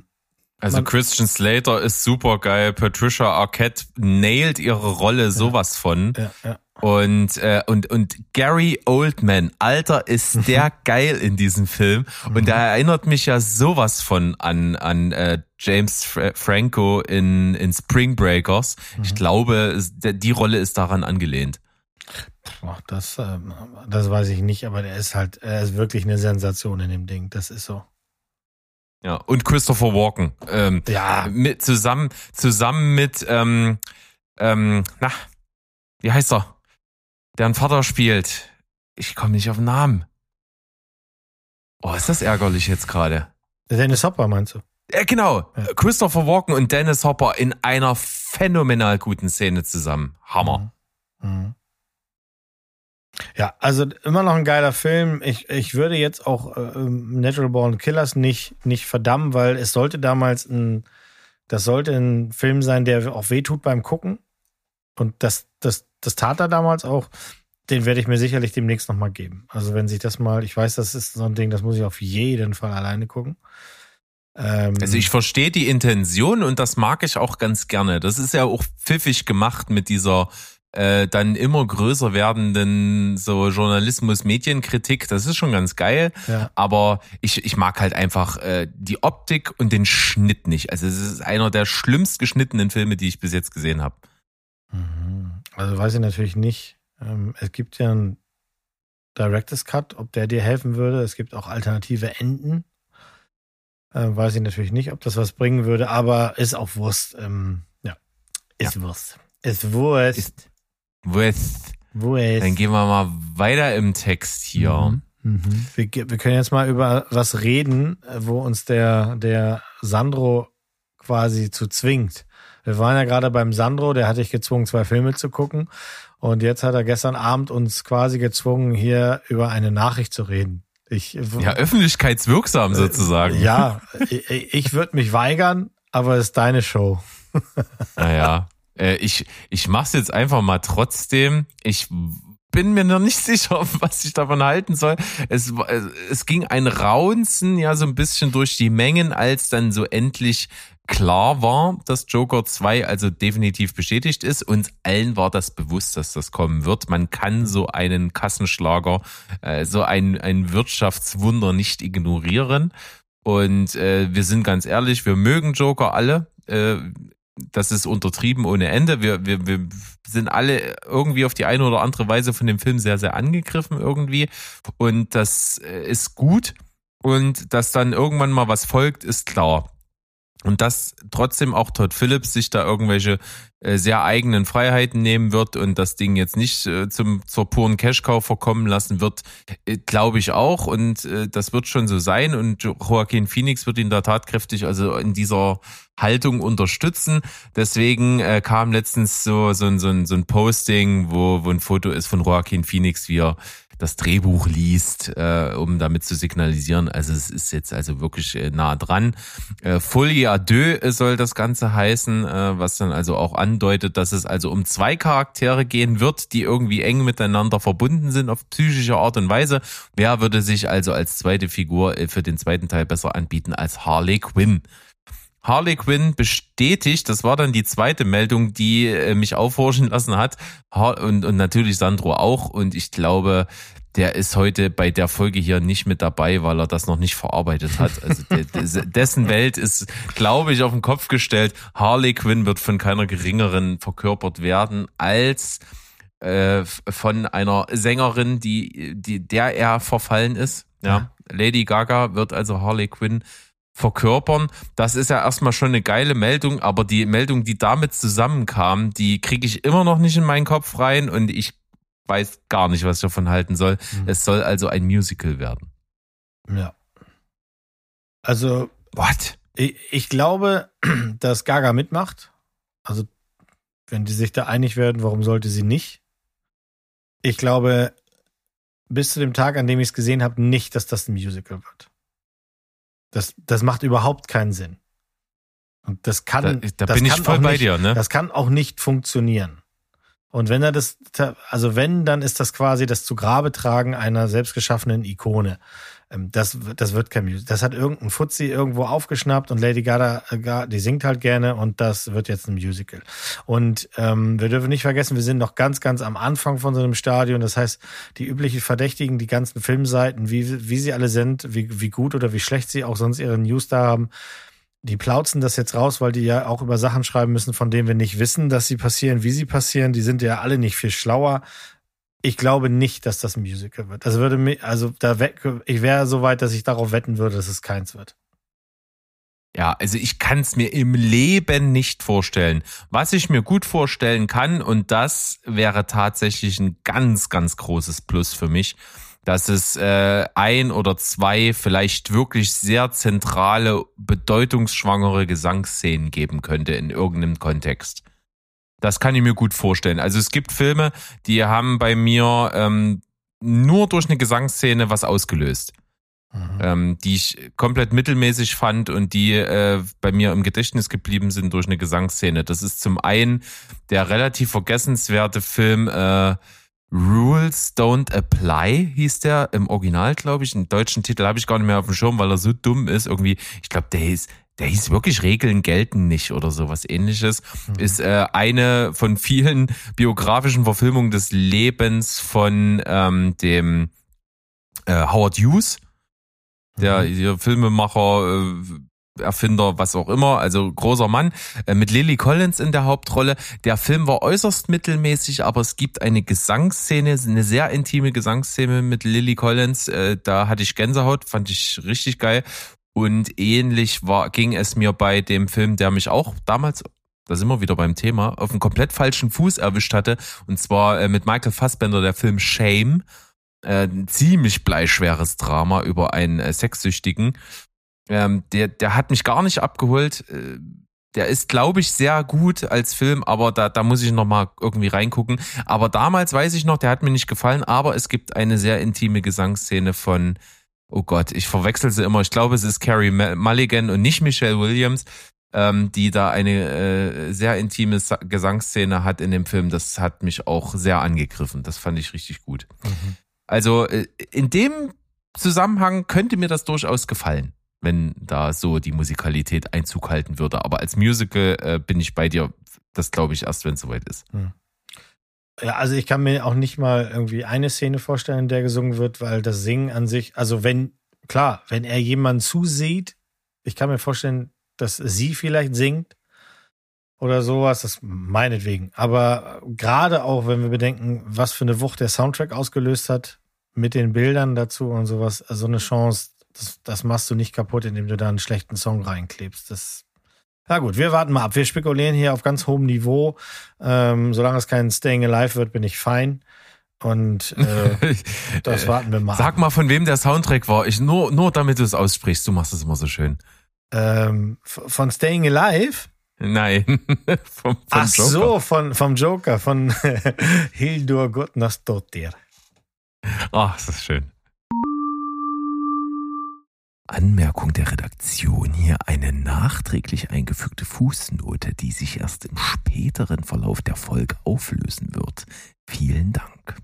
Also Man- Christian Slater ist super geil. Patricia Arquette nailt ihre Rolle sowas von. Ja, ja. Und, äh, und, und Gary Oldman, Alter, ist der geil in diesem Film. Und der erinnert mich ja sowas von an, an äh, James Fra Franco in, in Spring Breakers. Ich glaube, die Rolle ist daran angelehnt. Boah, das, ähm, das weiß ich nicht, aber der ist halt, er ist wirklich eine Sensation in dem Ding. Das ist so. Ja, und Christopher Walken. Ähm, Ja, mit, zusammen, zusammen mit, ähm, ähm, na, wie heißt er? Deren Vater spielt. Ich komme nicht auf den Namen. Oh, ist das ärgerlich jetzt gerade? Dennis Hopper meinst du? Ja, genau. Ja. Christopher Walken und Dennis Hopper in einer phänomenal guten Szene zusammen. Hammer. Mhm. Ja, also immer noch ein geiler Film. Ich, ich würde jetzt auch äh, Natural Born Killers nicht, nicht verdammen, weil es sollte damals ein, das sollte ein Film sein, der auch wehtut beim Gucken. Und das, das, das tat er damals auch. Den werde ich mir sicherlich demnächst nochmal geben. Also wenn sich das mal, ich weiß, das ist so ein Ding, das muss ich auf jeden Fall alleine gucken. Ähm, Also ich verstehe die Intention und das mag ich auch ganz gerne. Das ist ja auch pfiffig gemacht mit dieser äh, dann immer größer werdenden so Journalismus-Medienkritik. Das ist schon ganz geil. ja. Aber ich, ich mag halt einfach äh, die Optik und den Schnitt nicht. Also es ist einer der schlimmst geschnittenen Filme, die ich bis jetzt gesehen habe. Mhm. Also weiß ich natürlich nicht. Ähm, es gibt ja einen Director's Cut, ob der dir helfen würde. Es gibt auch alternative Enden. Äh, weiß ich natürlich nicht, ob das was bringen würde, aber ist auch Wurst. Ähm, ja, ist Wurst. Ist Wurst. Ist West. Wurst. Dann gehen wir mal weiter im Text hier. Mhm. Mhm. Wir, wir können jetzt mal über was reden, äh, wo uns der, der Sandro quasi zu zwingt. Wir waren ja gerade beim Sandro, der hat dich gezwungen, zwei Filme zu gucken. Und jetzt hat er gestern Abend uns quasi gezwungen, hier über eine Nachricht zu reden. Ich, Ja, öffentlichkeitswirksam sozusagen. ja ich, ich würde mich weigern, aber es ist deine Show. Naja, äh, ich, ich mach's jetzt einfach mal trotzdem. Ich bin mir noch nicht sicher, was ich davon halten soll. Es, war- es ging ein Raunzen ja so ein bisschen durch die Mengen, als dann so endlich klar war, dass Joker 2 also definitiv bestätigt ist. Uns allen war das bewusst, dass das kommen wird. Man kann so einen Kassenschlager, äh, so ein, ein Wirtschaftswunder nicht ignorieren. Und äh, wir sind ganz ehrlich, wir mögen Joker alle. Äh, das ist untertrieben ohne Ende. Wir, wir, wir sind alle irgendwie auf die eine oder andere Weise von dem Film sehr, sehr angegriffen irgendwie. Und das äh, ist gut. Und dass dann irgendwann mal was folgt, ist klar. Und dass trotzdem auch Todd Phillips sich da irgendwelche äh, sehr eigenen Freiheiten nehmen wird und das Ding jetzt nicht äh, zum, zur puren Cash-Cow verkommen lassen wird, äh, glaube ich auch. Und äh, das wird schon so sein. Und Jo- Joaquin Phoenix wird ihn da tatkräftig also in dieser Haltung unterstützen. Deswegen äh, kam letztens so, so, ein- so, so ein Posting, wo, wo ein Foto ist von Joaquin Phoenix, wie er das Drehbuch liest, äh, um damit zu signalisieren. Also es ist jetzt also wirklich äh, nah dran. Äh, Folie à deux äh, soll das Ganze heißen, äh, was dann also auch andeutet, dass es also um zwei Charaktere gehen wird, die irgendwie eng miteinander verbunden sind auf psychische Art und Weise. Wer würde sich also als zweite Figur äh, für den zweiten Teil besser anbieten als Harley Quinn? Harley Quinn bestätigt, das war dann die zweite Meldung, die äh, mich aufhorchen lassen hat. Har und, und natürlich Sandro auch. Und ich glaube, der ist heute bei der Folge hier nicht mit dabei, weil er das noch nicht verarbeitet hat. Also de, de, dessen Welt ist, glaube ich, auf den Kopf gestellt. Harley Quinn wird von keiner geringeren verkörpert werden als äh, von einer Sängerin, die, die der er verfallen ist. Ja. Lady Gaga wird also Harley Quinn verkörpern. Das ist ja erstmal schon eine geile Meldung, aber die Meldung, die damit zusammenkam, die kriege ich immer noch nicht in meinen Kopf rein und ich weiß gar nicht, was ich davon halten soll. Mhm. Es soll also ein Musical werden. Ja. Also What? ich, ich glaube, dass Gaga mitmacht. Also wenn die sich da einig werden, warum sollte sie nicht? Ich glaube bis zu dem Tag, an dem ich es gesehen habe, nicht, dass das ein Musical wird. Das, das macht überhaupt keinen Sinn. Und das kann, Da, da das bin ich kann voll auch bei nicht, dir, ne? Das kann auch nicht funktionieren. Und wenn er das, also wenn, dann ist das quasi das zu Grabe tragen einer selbstgeschaffenen Ikone. Ähm, Das, das wird kein Musical. Das hat irgendein Fuzzi irgendwo aufgeschnappt und Lady Gaga, äh, die singt halt gerne und das wird jetzt ein Musical. Und ähm, wir dürfen nicht vergessen, wir sind noch ganz, ganz am Anfang von so einem Stadion. Das heißt, die üblichen Verdächtigen, die ganzen Filmseiten, wie, wie sie alle sind, wie, wie gut oder wie schlecht sie auch sonst ihre News da haben, die plauzen das jetzt raus, weil die ja auch über Sachen schreiben müssen, von denen wir nicht wissen, dass sie passieren, wie sie passieren. Die sind ja alle nicht viel schlauer. Ich glaube nicht, dass das ein Musical wird. Also würde mir, also da we- ich wäre so weit, dass ich darauf wetten würde, dass es keins wird. Ja, also ich kann es mir im Leben nicht vorstellen. Was ich mir gut vorstellen kann, und das wäre tatsächlich ein ganz, ganz großes Plus für mich, dass es äh, ein oder zwei vielleicht wirklich sehr zentrale, bedeutungsschwangere Gesangsszenen geben könnte in irgendeinem Kontext. Das kann ich mir gut vorstellen. Also es gibt Filme, die haben bei mir ähm, nur durch eine Gesangsszene was ausgelöst, Mhm. ähm, die ich komplett mittelmäßig fand und die äh, bei mir im Gedächtnis geblieben sind durch eine Gesangsszene. Das ist zum einen der relativ vergessenswerte Film äh, Rules Don't Apply hieß der im Original, glaube ich. Den deutschen Titel habe ich gar nicht mehr auf dem Schirm, weil er so dumm ist. Irgendwie, ich glaube, der hieß, der hieß wirklich Regeln gelten nicht oder sowas ähnliches. Ist äh, eine von vielen biografischen Verfilmungen des Lebens von ähm, dem äh, Howard Hughes, der hier Filmemacher, äh, Erfinder, was auch immer, also großer Mann, äh, mit Lily Collins in der Hauptrolle. Der Film war äußerst mittelmäßig, aber es gibt eine Gesangsszene, eine sehr intime Gesangsszene mit Lily Collins. Äh, da hatte ich Gänsehaut, fand ich richtig geil. Und ähnlich war, ging es mir bei dem Film, der mich auch damals, da sind wir wieder beim Thema, auf einen komplett falschen Fuß erwischt hatte. Und zwar äh, mit Michael Fassbender, der Film Shame. Äh, ein ziemlich bleischweres Drama über einen äh, Sexsüchtigen. Ähm, der, der hat mich gar nicht abgeholt. Äh, der ist, glaube ich, sehr gut als Film, aber da, da muss ich noch mal irgendwie reingucken. Aber damals weiß ich noch, der hat mir nicht gefallen, aber es gibt eine sehr intime Gesangsszene von, oh Gott, ich verwechsel sie immer. Ich glaube, es ist Carrie Mulligan und nicht Michelle Williams, ähm, die da eine äh, sehr intime Sa Gesangsszene hat in dem Film. Das hat mich auch sehr angegriffen. Das fand ich richtig gut. Mhm. Also äh, in dem Zusammenhang könnte mir das durchaus gefallen, wenn da so die Musikalität Einzug halten würde. Aber als Musical äh, bin ich bei dir. Das glaube ich erst, wenn es soweit ist. Ja, also ich kann mir auch nicht mal irgendwie eine Szene vorstellen, in der gesungen wird, weil das Singen an sich, also wenn, klar, wenn er jemanden zusieht, ich kann mir vorstellen, dass sie vielleicht singt oder sowas, das meinetwegen. Aber gerade auch, wenn wir bedenken, was für eine Wucht der Soundtrack ausgelöst hat, mit den Bildern dazu und sowas, also eine Chance, das, das machst du nicht kaputt, indem du da einen schlechten Song reinklebst. Das na gut, wir warten mal ab. Wir spekulieren hier auf ganz hohem Niveau. Ähm, solange es kein Staying Alive wird, bin ich fein. Und äh, das warten wir mal ab. Sag mal, von wem der Soundtrack war. Ich nur, nur damit du es aussprichst. Du machst es immer so schön. Ähm, von Staying Alive? Nein. vom, vom Ach Joker. so, von, vom Joker, von Hildur Gotnasdottir. Ach, das ist schön. Anmerkung der Redaktion. Hier eine nachträglich eingefügte Fußnote, die sich erst im späteren Verlauf der Folge auflösen wird. Vielen Dank.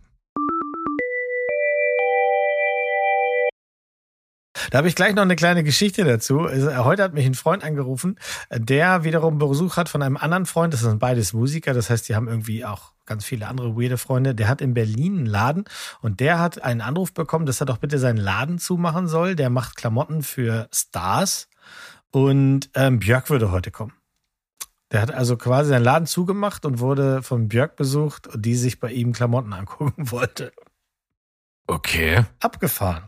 Da habe ich gleich noch eine kleine Geschichte dazu. Also, Heute hat mich ein Freund angerufen, der wiederum Besuch hat von einem anderen Freund. Das sind beides Musiker. Das heißt, die haben irgendwie auch ganz viele andere weirde Freunde. Der hat in Berlin einen Laden und der hat einen Anruf bekommen, dass er doch bitte seinen Laden zumachen soll. Der macht Klamotten für Stars und ähm, Björk würde heute kommen. Der hat also quasi seinen Laden zugemacht und wurde von Björk besucht, die sich bei ihm Klamotten angucken wollte. Okay. Abgefahren.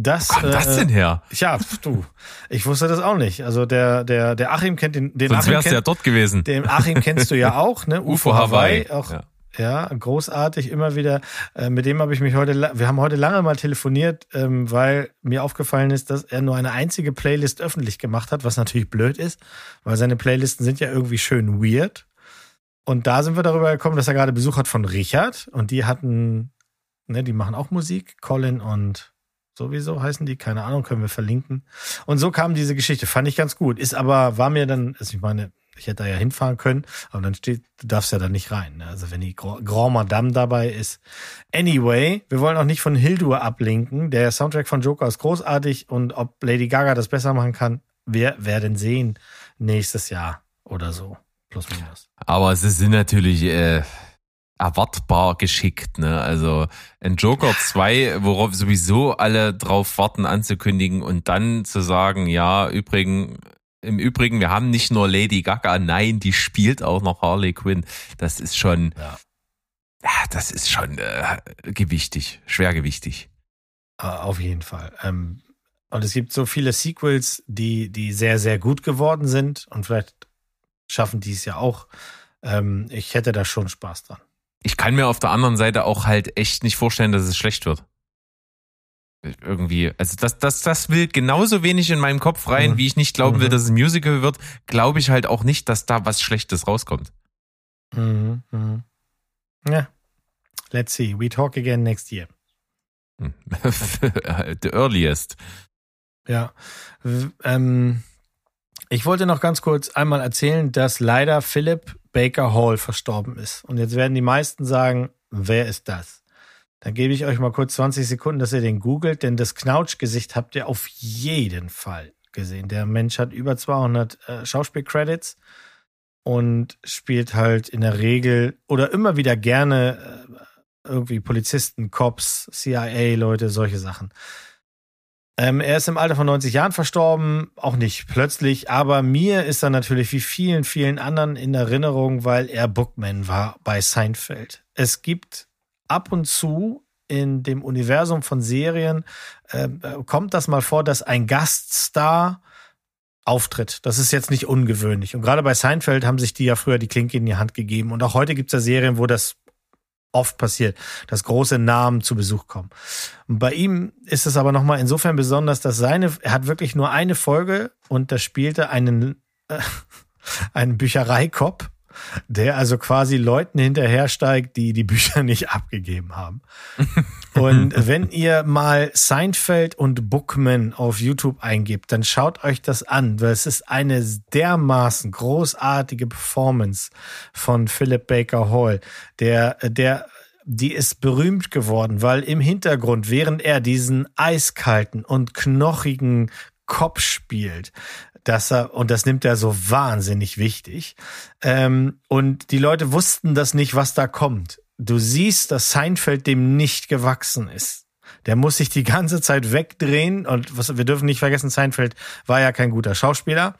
Das, Wo das äh, denn her? ja, du, ich wusste das auch nicht. Also der, der, der Achim kennt den, den Sonst Achim, wärst du ja kennt, dort gewesen. den Achim kennst du ja auch, ne? UFO Hawaii. Auch, Ja. ja. großartig, immer wieder. Äh, mit dem habe ich mich heute, wir haben heute lange mal telefoniert, ähm, weil mir aufgefallen ist, dass er nur eine einzige Playlist öffentlich gemacht hat, was natürlich blöd ist, weil seine Playlisten sind ja irgendwie schön weird. Und da sind wir darüber gekommen, dass er gerade Besuch hat von Richard und die hatten, ne, die machen auch Musik, Colin und sowieso heißen die, keine Ahnung, können wir verlinken. Und so kam diese Geschichte, fand ich ganz gut. Ist aber, war mir dann, also ich meine, ich hätte da ja hinfahren können, aber dann steht, du darfst ja da nicht rein. Ne? Also wenn die Gra- Grand Madame dabei ist. Anyway, wir wollen auch nicht von Hildur ablenken. Der Soundtrack von Joker ist großartig und ob Lady Gaga das besser machen kann, wir werden sehen nächstes Jahr oder so. Plus minus. Aber sie sind natürlich äh, erwartbar geschickt, ne? Also ein Joker 2, worauf sowieso alle drauf warten anzukündigen und dann zu sagen, ja, übrigen, im Übrigen, wir haben nicht nur Lady Gaga, nein, die spielt auch noch Harley Quinn. Das ist schon, Ja. ja, das ist schon äh, gewichtig, schwergewichtig. Äh, Auf jeden Fall. Ähm, und es gibt so viele Sequels, die, die sehr, sehr gut geworden sind und vielleicht schaffen die es ja auch. Ähm, ich hätte da schon Spaß dran. Ich kann mir auf der anderen Seite auch halt echt nicht vorstellen, dass es schlecht wird. Irgendwie, also das, das, das will genauso wenig in meinem Kopf rein, Mhm. wie ich nicht glauben will, Mhm. dass es ein Musical wird, glaube ich halt auch nicht, dass da was Schlechtes rauskommt. Mhm, mhm. Ja. Let's see. We talk again next year. The earliest. Ja. Ähm, ich wollte noch ganz kurz einmal erzählen, dass leider Philip Baker Hall verstorben ist. Und jetzt werden die meisten sagen, wer ist das? Dann gebe ich euch mal kurz 20 Sekunden, dass ihr den googelt, denn das Knautschgesicht habt ihr auf jeden Fall gesehen. Der Mensch hat über 200 äh, Schauspielcredits und spielt halt in der Regel oder immer wieder gerne äh, irgendwie Polizisten, Cops, CIA-Leute, solche Sachen. Ähm, er ist im Alter von 90 Jahren verstorben, auch nicht plötzlich, aber mir ist er natürlich wie vielen, vielen anderen in Erinnerung, weil er Bookman war bei Seinfeld. Es gibt ab und zu in dem Universum von Serien, äh, kommt das mal vor, dass ein Gaststar auftritt. Das ist jetzt nicht ungewöhnlich. Und gerade bei Seinfeld haben sich die ja früher die Klinke in die Hand gegeben. Und auch heute gibt es ja Serien, wo das oft passiert, dass große Namen zu Besuch kommen. Und bei ihm ist es aber nochmal insofern besonders, dass seine, er hat wirklich nur eine Folge und da spielte einen, äh, einen Büchereikopf, der also quasi Leuten hinterhersteigt, die die Bücher nicht abgegeben haben. Und wenn ihr mal Seinfeld und Bookman auf YouTube eingibt, dann schaut euch das an, weil es ist eine dermaßen großartige Performance von Philip Baker Hall, der, der, die ist berühmt geworden, weil im Hintergrund, während er diesen eiskalten und knochigen Kopf spielt, dass er, und das nimmt er so wahnsinnig wichtig. Ähm, und die Leute wussten das nicht, was da kommt. Du siehst, dass Seinfeld dem nicht gewachsen ist. Der muss sich die ganze Zeit wegdrehen und was, wir dürfen nicht vergessen, Seinfeld war ja kein guter Schauspieler.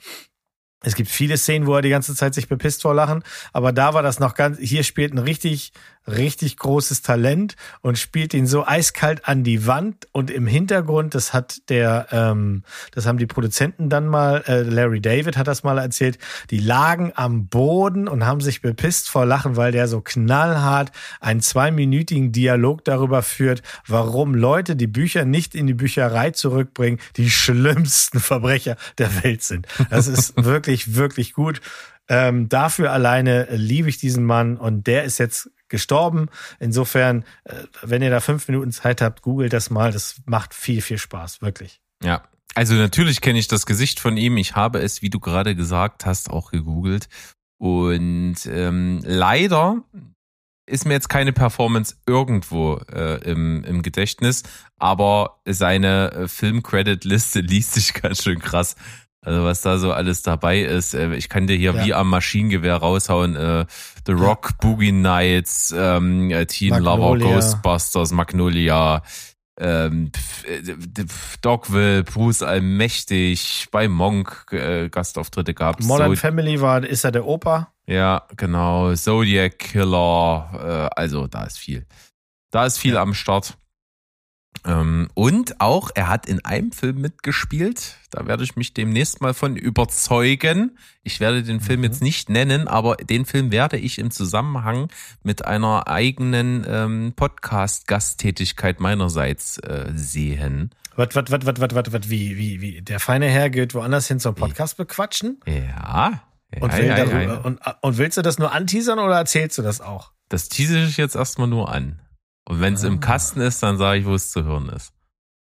Es gibt viele Szenen, wo er die ganze Zeit sich bepisst vor Lachen, aber da war das noch ganz, hier spielt ein richtig, richtig großes Talent und spielt ihn so eiskalt an die Wand und im Hintergrund, das hat der, ähm, das haben die Produzenten dann mal, äh, Larry David hat das mal erzählt, die lagen am Boden und haben sich bepisst vor Lachen, weil der so knallhart einen zweiminütigen Dialog darüber führt, warum Leute die Bücher nicht in die Bücherei zurückbringen, die schlimmsten Verbrecher der Welt sind. Das ist wirklich, wirklich gut. Ähm, dafür alleine liebe ich diesen Mann und der ist jetzt gestorben. Insofern, äh, wenn ihr da fünf Minuten Zeit habt, googelt das mal. Das macht viel, viel Spaß, wirklich. Ja. Also natürlich kenne ich das Gesicht von ihm. Ich habe es, wie du gerade gesagt hast, auch gegoogelt. Und ähm, leider ist mir jetzt keine Performance irgendwo äh, im, im Gedächtnis, aber seine äh, Film-Credit-Liste liest sich ganz schön krass. Also was da so alles dabei ist. Äh, ich kann dir hier Ja. wie am Maschinengewehr raushauen. Äh, The Rock, Boogie Nights, ähm, äh, Teen Lover, Magnolia. Ghostbusters, Magnolia, ähm, äh, Dogville, Bruce Allmächtig, bei Monk äh, Gastauftritte gab Modern Family war, ist er der Opa? Ja, genau. Zodiac Killer, äh, also da ist viel. Da ist viel am Start. Ähm, und auch, er hat in einem Film mitgespielt. Da werde ich mich demnächst mal von überzeugen. Ich werde den Film Mhm. jetzt nicht nennen, aber den Film werde ich im Zusammenhang mit einer eigenen ähm, Podcast-Gasttätigkeit meinerseits äh, sehen. Was, was, was, was, was, was, was, wie, wie, wie? Der feine Herr geht woanders hin zum Podcast bequatschen? Ja. Und, ja, will ja, darüber, ja. Und, und willst du das nur anteasern oder erzählst du das auch? Das tease ich jetzt erstmal nur an. Und wenn es Ah. im Kasten ist, dann sage ich, wo es zu hören ist.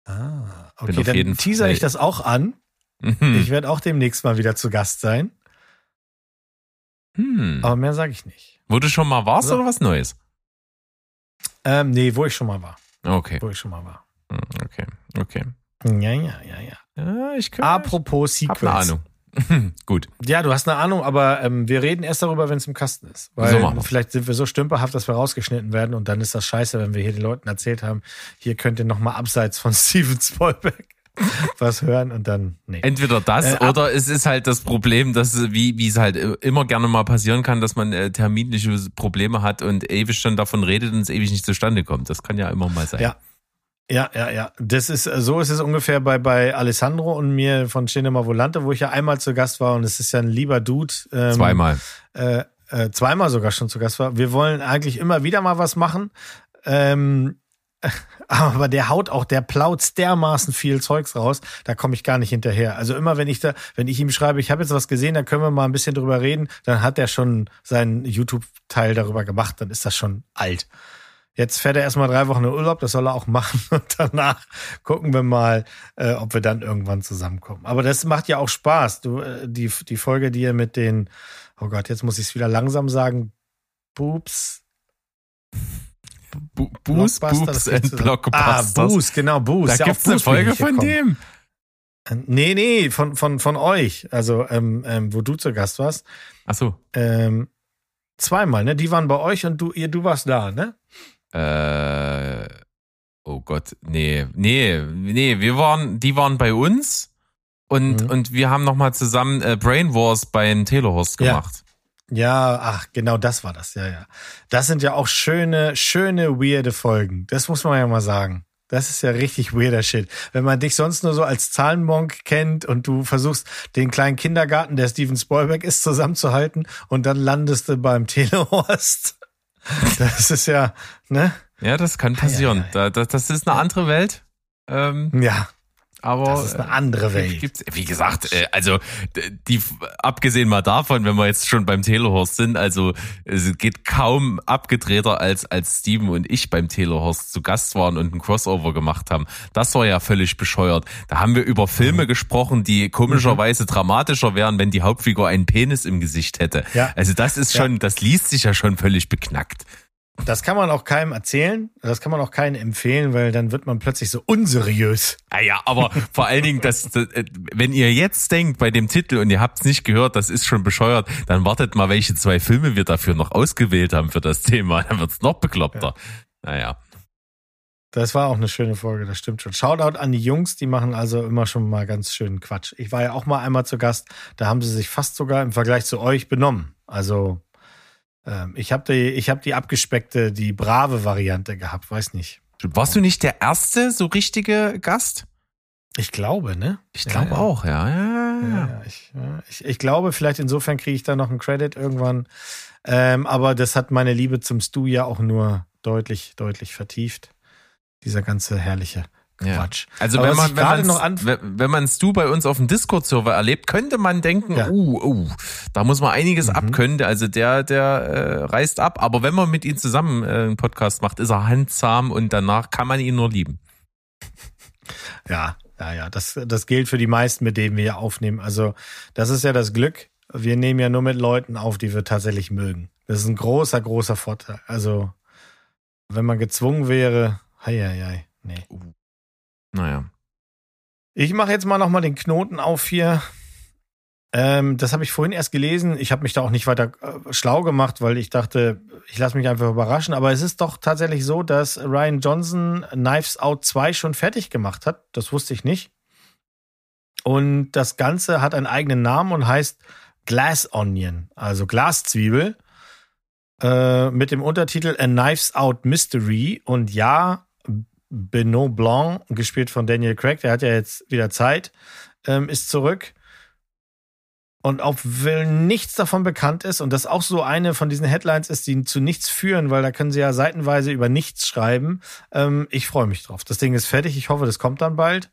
Ah, okay, dann jeden teaser Fall- ich das auch an. Mhm. Ich werde auch demnächst mal wieder zu Gast sein, Hm. aber mehr sage ich nicht. Wo du schon mal warst So. oder was Neues? Ähm, nee, wo ich schon mal war. Okay. Wo ich schon mal war. Hm, Okay. Okay. Ja, ja, ja, ja. Ja, ich kann. Apropos ich hab Sequels. eine Ahnung. Gut. Ja, du hast eine Ahnung, aber ähm, wir reden erst darüber, wenn es im Kasten ist. Weil So vielleicht sind wir so stümperhaft, dass wir rausgeschnitten werden und dann ist das scheiße, wenn wir hier den Leuten erzählt haben, hier könnt ihr nochmal abseits von Steven Spielberg was hören und dann, nee. Entweder das Äh, oder es ist halt das Problem, dass wie wie es halt immer gerne mal passieren kann, dass man äh, terminliche Probleme hat und ewig schon davon redet und es ewig nicht zustande kommt. Das kann ja immer mal sein. Ja. Ja, ja, ja. Das ist, so ist es ungefähr bei, bei Alessandro und mir von Cinema Volante, wo ich ja einmal zu Gast war und es ist ja ein lieber Dude. Ähm, Zweimal. Äh, äh, zweimal sogar schon zu Gast war. Wir wollen eigentlich immer wieder mal was machen. Ähm, aber der haut auch, der plaut dermaßen viel Zeugs raus, da komme ich gar nicht hinterher. Also immer wenn ich da, wenn ich ihm schreibe, ich habe jetzt was gesehen, da können wir mal ein bisschen drüber reden, dann hat er schon seinen YouTube-Teil darüber gemacht, dann ist das schon alt. Jetzt fährt er erstmal drei Wochen in Urlaub, das soll er auch machen. Und danach gucken wir mal, äh, ob wir dann irgendwann zusammenkommen. Aber das macht ja auch Spaß. Du, äh, die, die Folge, die ihr mit den, oh Gott, jetzt muss ich es wieder langsam sagen, Boobs. Bu Boos, Boobs and zusammen. Blockbusters. Ah, Boos, genau, Boos. Da Ja, gibt's auf eine Folge von dem. Äh, Nee, nee, von, von, von euch. Also, ähm, ähm, wo du zu Gast warst. Ach so. Ähm, zweimal, ne? Die waren bei euch und du, ihr, du warst da, ne? Äh, oh Gott, nee, nee, nee, wir waren, die waren bei uns und, Mhm. und wir haben nochmal zusammen äh, Brain Wars bei den Telehorst Ja. gemacht. Ja, ach, genau das war das, ja, ja. Das sind ja auch schöne, schöne, weirde Folgen. Das muss man ja mal sagen. Das ist ja richtig weirder Shit. Wenn man dich sonst nur so als Zahlenmonk kennt und du versuchst, den kleinen Kindergarten, der Steven Spielberg ist, zusammenzuhalten und dann landest du beim Telehorst. Das ist ja, ne? Ja, das kann passieren. ei, ei. Da, das, das ist eine andere Welt. Ähm, Ja, aber das ist eine andere äh, Welt. Gibt's, wie gesagt, äh, also die abgesehen mal davon, wenn wir jetzt schon beim Telehorst sind, also es geht kaum abgedrehter als als Steven und ich beim Telehorst zu Gast waren und ein Crossover gemacht haben. Das war ja völlig bescheuert. Da haben wir über Mhm. Filme gesprochen, die komischerweise dramatischer wären, wenn die Hauptfigur einen Penis im Gesicht hätte. Ja. Also das ist Ja. schon, das liest sich ja schon völlig beknackt. Das kann man auch keinem erzählen, das kann man auch keinem empfehlen, weil dann wird man plötzlich so unseriös. Ah ja, aber vor allen Dingen, das, das, äh, wenn ihr jetzt denkt bei dem Titel und ihr habt es nicht gehört, das ist schon bescheuert, dann wartet mal, welche zwei Filme wir dafür noch ausgewählt haben für das Thema. Dann wird's noch bekloppter. Naja. Das war auch eine schöne Folge, das stimmt schon. Shoutout an die Jungs, die machen also immer schon mal ganz schönen Quatsch. Ich war ja auch mal einmal zu Gast, da haben sie sich fast sogar im Vergleich zu euch benommen. Also ähm, ich habe die, ich hab die abgespeckte, die brave Variante gehabt, weiß nicht. Warst du nicht der erste so richtige Gast? Ich glaube, ne? Ich glaube ja. auch, ja. ja, ja, Ja, ja. ich, ich, ich glaube, vielleicht insofern kriege ich da noch einen Credit irgendwann. Ähm, aber das hat meine Liebe zum Stu ja auch nur deutlich, deutlich vertieft. Dieser ganze herrliche Ja. Quatsch. Also Aber wenn man wenn noch wenn, man's du bei uns auf dem Discord-Server erlebt, könnte man denken, Ja. uh, uh, da muss man einiges Mhm. abkönnen. Also der der äh, reißt ab. Aber wenn man mit ihm zusammen äh, einen Podcast macht, ist er handsam und danach kann man ihn nur lieben. Ja, ja, ja. Das, das gilt für die meisten, mit denen wir hier aufnehmen. Also, das ist ja das Glück. Wir nehmen ja nur mit Leuten auf, die wir tatsächlich mögen. Das ist ein großer, großer Vorteil. Also, wenn man gezwungen wäre, hei, hei, hei, nee. Naja. Ich mache jetzt mal nochmal den Knoten auf hier. Ähm, das habe ich vorhin erst gelesen. Ich habe mich da auch nicht weiter äh, schlau gemacht, weil ich dachte, ich lasse mich einfach überraschen. Aber es ist doch tatsächlich so, dass Ryan Johnson Knives Out 2 schon fertig gemacht hat. Das wusste ich nicht. Und das Ganze hat einen eigenen Namen und heißt Glass Onion, also Glaszwiebel. Äh, mit dem Untertitel A Knives Out Mystery. Und ja, Benoit Blanc, gespielt von Daniel Craig, der hat ja jetzt wieder Zeit, ähm, ist zurück. Und obwohl nichts davon bekannt ist und das auch so eine von diesen Headlines ist, die zu nichts führen, weil da können sie ja seitenweise über nichts schreiben. Ähm, ich freue mich drauf. Das Ding ist fertig. Ich hoffe, das kommt dann bald.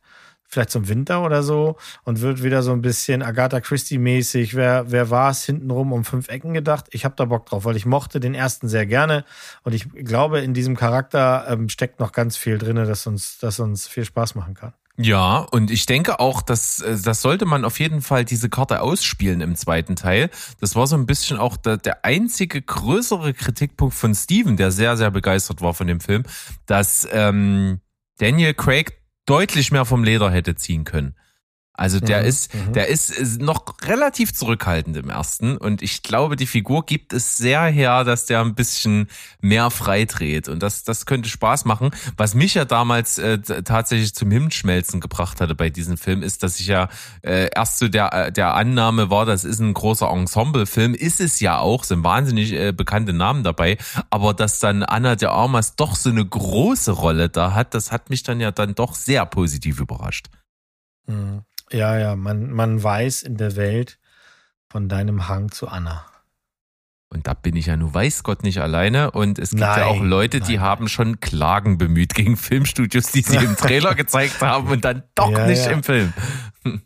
Vielleicht zum Winter oder so und wird wieder so ein bisschen Agatha Christie-mäßig. Wer, wer war es hintenrum um fünf Ecken gedacht? Ich habe da Bock drauf, weil ich mochte den ersten sehr gerne und ich glaube, in diesem Charakter ähm, steckt noch ganz viel drinne, das uns, das uns viel Spaß machen kann. Ja, und ich denke auch, dass äh, das sollte man auf jeden Fall diese Karte ausspielen im zweiten Teil. Das war so ein bisschen auch der, der einzige größere Kritikpunkt von Steven, der sehr, sehr begeistert war von dem Film, dass ähm, Daniel Craig deutlich mehr vom Leder hätte ziehen können. Also der Mhm, ist, mhm. der ist, ist noch relativ zurückhaltend im ersten und ich glaube, die Figur gibt es sehr her, dass der ein bisschen mehr freidreht und das, das könnte Spaß machen. Was mich ja damals äh, tatsächlich zum Himmelschmelzen gebracht hatte bei diesem Film, ist, dass ich ja äh, erst so der, äh, der Annahme war, das ist ein großer Ensemble-Film, ist es ja auch, sind wahnsinnig äh, bekannte Namen dabei, aber dass dann Anna de Armas doch so eine große Rolle da hat, das hat mich dann ja dann doch sehr positiv überrascht. Mhm. Ja, ja, man, man weiß in der Welt von deinem Hang zu Anna. Und da bin ich ja nur weiß Gott nicht alleine. Und es gibt ja Nein, auch Leute, die nein, haben schon Klagen bemüht gegen Filmstudios, die sie im Trailer gezeigt haben und dann doch Ja, nicht ja. im Film.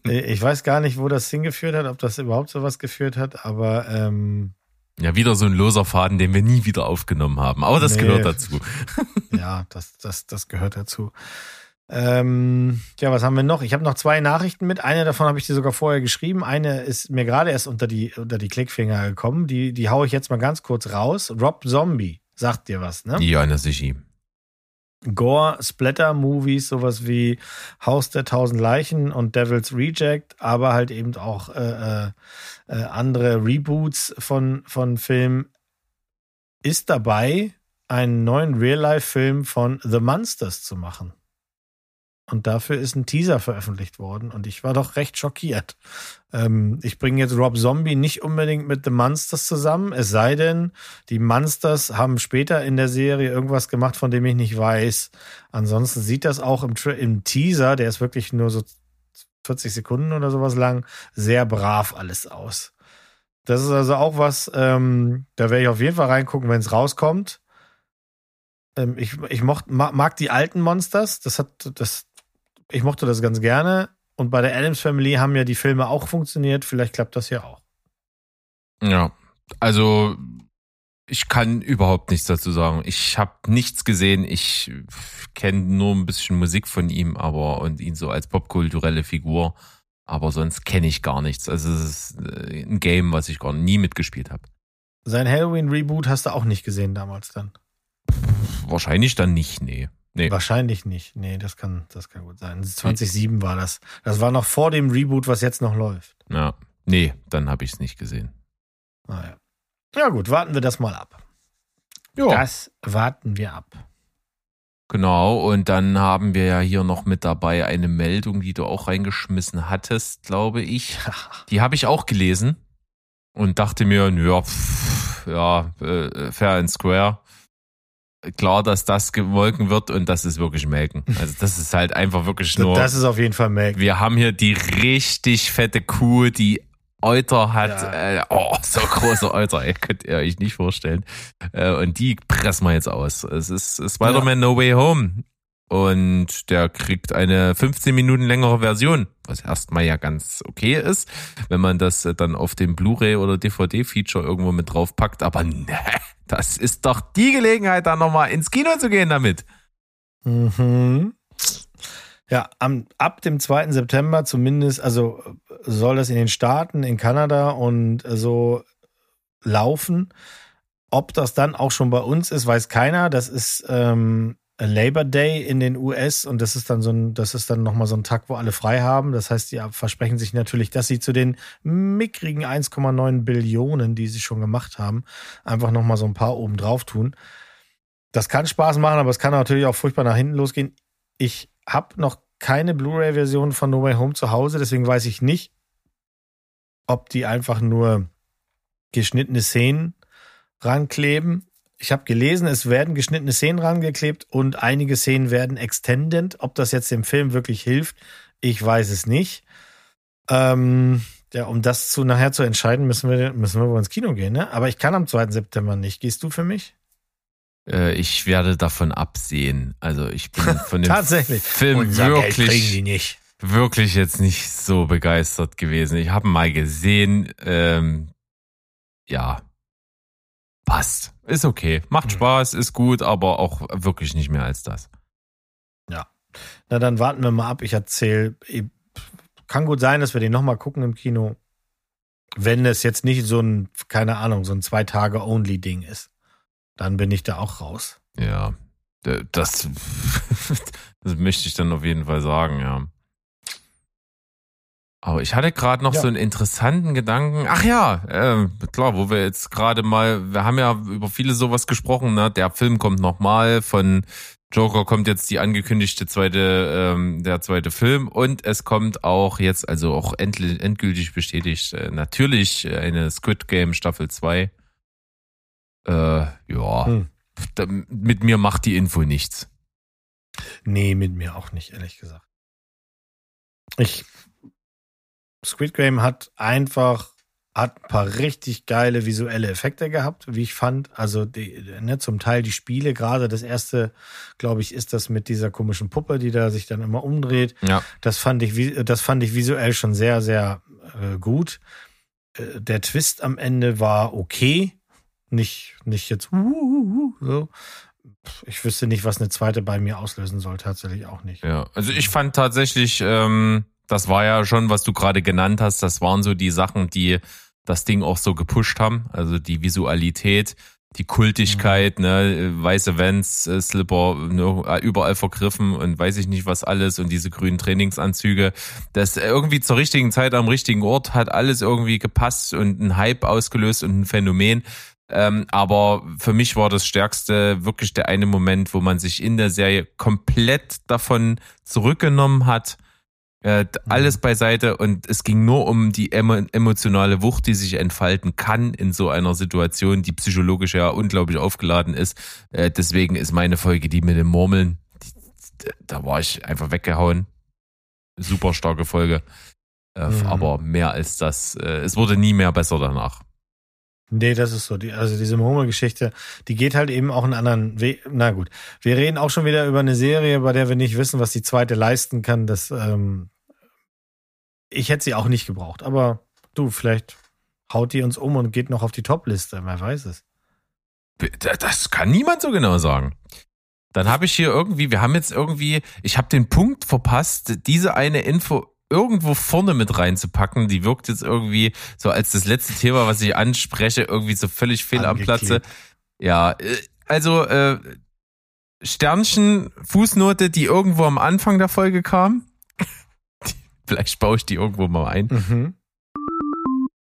Ich weiß gar nicht, wo das hingeführt hat, ob das überhaupt sowas geführt hat, aber ähm, Ja, wieder so ein loser Faden, den wir nie wieder aufgenommen haben. Aber das Nee. gehört dazu. Ja, das, das, das gehört dazu. Ähm, ja, was haben wir noch? Ich habe noch zwei Nachrichten mit. Eine davon habe ich dir sogar vorher geschrieben. Eine ist mir gerade erst unter die, unter die Klickfinger gekommen. Die, die haue ich jetzt mal ganz kurz raus. Rob Zombie. Sagt dir was, ne? Ja, na sicher. Gore, Splatter-Movies, sowas wie Haus der tausend Leichen und Devil's Reject, aber halt eben auch äh, äh, äh, andere Reboots von, von Filmen, ist dabei, einen neuen Real-Life-Film von The Monsters zu machen. Und dafür ist ein Teaser veröffentlicht worden und ich war doch recht schockiert. Ähm, ich bringe jetzt Rob Zombie nicht unbedingt mit The Monsters zusammen, es sei denn, die Monsters haben später in der Serie irgendwas gemacht, von dem ich nicht weiß. Ansonsten sieht das auch im, im Teaser, der ist wirklich nur so 40 Sekunden oder sowas lang, sehr brav alles aus. Das ist also auch was, ähm, da werde ich auf jeden Fall reingucken, wenn es rauskommt. Ähm, ich ich mocht, ma- mag die alten Monsters, das hat, das, ich mochte das ganz gerne. Und bei der Adams Family haben ja die Filme auch funktioniert, vielleicht klappt das ja auch. Ja, also ich kann überhaupt nichts dazu sagen. Ich habe nichts gesehen. Ich kenne nur ein bisschen Musik von ihm, aber und ihn so als popkulturelle Figur. Aber sonst kenne ich gar nichts. Also es ist äh, ein Game, was ich gar nie mitgespielt habe. Sein Halloween-Reboot hast du auch nicht gesehen damals dann. Wahrscheinlich dann nicht, nee. Nee. Wahrscheinlich nicht. Nee, das kann, das kann gut sein. 2007 war das. Das war noch vor dem Reboot, was jetzt noch läuft. Ja. Nee, dann habe ich es nicht gesehen. Naja. Ja gut, warten wir das mal ab. Ja. Das warten wir ab. Genau, und dann haben wir ja hier noch mit dabei eine Meldung, die du auch reingeschmissen hattest, glaube ich. Die habe ich auch gelesen und dachte mir, ja, pff, ja, äh, fair and square. Klar, dass das gemolken wird und das ist wirklich melken. Also das ist halt einfach wirklich nur. das ist auf jeden Fall Mac. wir haben hier die richtig fette Kuh, die Euter hat, Ja. äh, oh, so große Euter, ey, könnt ihr euch nicht vorstellen. Äh, und die pressen wir jetzt aus. Es ist Spider-Man No Way Home. Und der kriegt eine 15 Minuten längere Version, was erstmal ja ganz okay ist, wenn man das dann auf dem Blu-ray oder DVD-Feature irgendwo mit drauf packt. Aber ne, das ist doch die Gelegenheit, da nochmal ins Kino zu gehen damit. Mhm. Ja, am, ab dem 2. September zumindest, also soll das in den Staaten, in Kanada und äh, so laufen. Ob das dann auch schon bei uns ist, weiß keiner. Das ist ähm, Labor Day in den US und das ist dann so ein, das ist dann nochmal so ein Tag, wo alle frei haben. Das heißt, die versprechen sich natürlich, dass sie zu den mickrigen 1,9 Billionen, die sie schon gemacht haben, einfach nochmal so ein paar oben drauf tun. Das kann Spaß machen, aber es kann natürlich auch furchtbar nach hinten losgehen. Ich habe noch keine Blu-ray-Version von No Way Home zu Hause, deswegen weiß ich nicht, ob die einfach nur geschnittene Szenen rankleben. Ich habe gelesen, es werden geschnittene Szenen rangeklebt und einige Szenen werden extended. Ob das jetzt dem Film wirklich hilft, ich weiß es nicht. Ähm, ja, um das zu nachher zu entscheiden, müssen wir, müssen wir wohl ins Kino gehen, ne? Aber ich kann am 2. September nicht. Gehst du für mich? Äh, ich werde davon absehen. Also ich bin von dem Tatsächlich. Film Unser wirklich, die nicht. wirklich jetzt nicht so begeistert gewesen. Ich habe mal gesehen. Ähm, ja, passt. Ist okay. Macht Hm. Spaß, ist gut, aber auch wirklich nicht mehr als das. Na, dann warten wir mal ab. Ich erzähle. Kann gut sein, dass wir den nochmal gucken im Kino. Wenn es jetzt nicht so ein, keine Ahnung, so ein Zwei-Tage-Only-Ding ist. Dann bin ich da auch raus. Ja, das, das möchte ich dann auf jeden Fall sagen, ja. Aber ich hatte gerade noch Ja. so einen interessanten Gedanken. Ach ja, äh, klar, wo wir jetzt gerade mal, wir haben ja über viele sowas gesprochen, ne? Der Film kommt nochmal, von Joker kommt jetzt die angekündigte zweite, ähm, der zweite Film und es kommt auch jetzt, also auch endlich, endgültig bestätigt, äh, natürlich eine Squid Game Staffel 2. Äh, ja, Hm. da, mit mir macht die Info nichts. Nee, mit mir auch nicht, ehrlich gesagt. Ich. Squid Game hat einfach hat ein paar richtig geile visuelle Effekte gehabt, wie ich fand. Also die, ne, zum Teil die Spiele, gerade das erste, glaube ich, ist das mit dieser komischen Puppe, die da sich dann immer umdreht. Ja. Das fand ich, das fand ich visuell schon sehr, sehr äh, gut. Äh, der Twist am Ende war okay, Nicht, nicht jetzt, uh, so. Ich wüsste nicht, was eine zweite bei mir auslösen soll, tatsächlich auch nicht. Ja, also ich fand tatsächlich, ähm, das war ja schon, was du gerade genannt hast, das waren so die Sachen, die das Ding auch so gepusht haben. Also die Visualität, die Kultigkeit, ne, weiße Vans, äh, Slipper, ne, überall vergriffen und weiß ich nicht was alles und diese grünen Trainingsanzüge. Das irgendwie zur richtigen Zeit am richtigen Ort hat alles irgendwie gepasst und ein Hype ausgelöst und ein Phänomen. Ähm, aber für mich war das Stärkste wirklich der eine Moment, wo man sich in der Serie komplett davon zurückgenommen hat äh, alles beiseite und es ging nur um die emo emotionale Wucht, die sich entfalten kann in so einer Situation, die psychologisch ja unglaublich aufgeladen ist. Äh, deswegen ist meine Folge die mit dem Murmeln. Die, da war ich einfach weggehauen. Super starke Folge. Äh, mhm. Aber mehr als das. Äh, es wurde nie mehr besser danach. Nee, das ist so. Die, also diese Murmelgeschichte, die geht halt eben auch einen anderen Weg. Na gut, wir reden auch schon wieder über eine Serie, bei der wir nicht wissen, was die zweite leisten kann. Das ähm, ich hätte sie auch nicht gebraucht. Aber du, vielleicht haut die uns um und geht noch auf die Top-Liste. Wer weiß es. Das kann niemand so genau sagen. Dann habe ich hier irgendwie, wir haben jetzt irgendwie, ich habe den Punkt verpasst, diese eine Info irgendwo vorne mit reinzupacken. Die wirkt jetzt irgendwie so als das letzte Thema, was ich anspreche, irgendwie so völlig fehl am Platze. Ja, äh, also äh, Sternchen, Fußnote, die irgendwo am Anfang der Folge kam. Vielleicht baue ich die irgendwo mal ein. Mhm.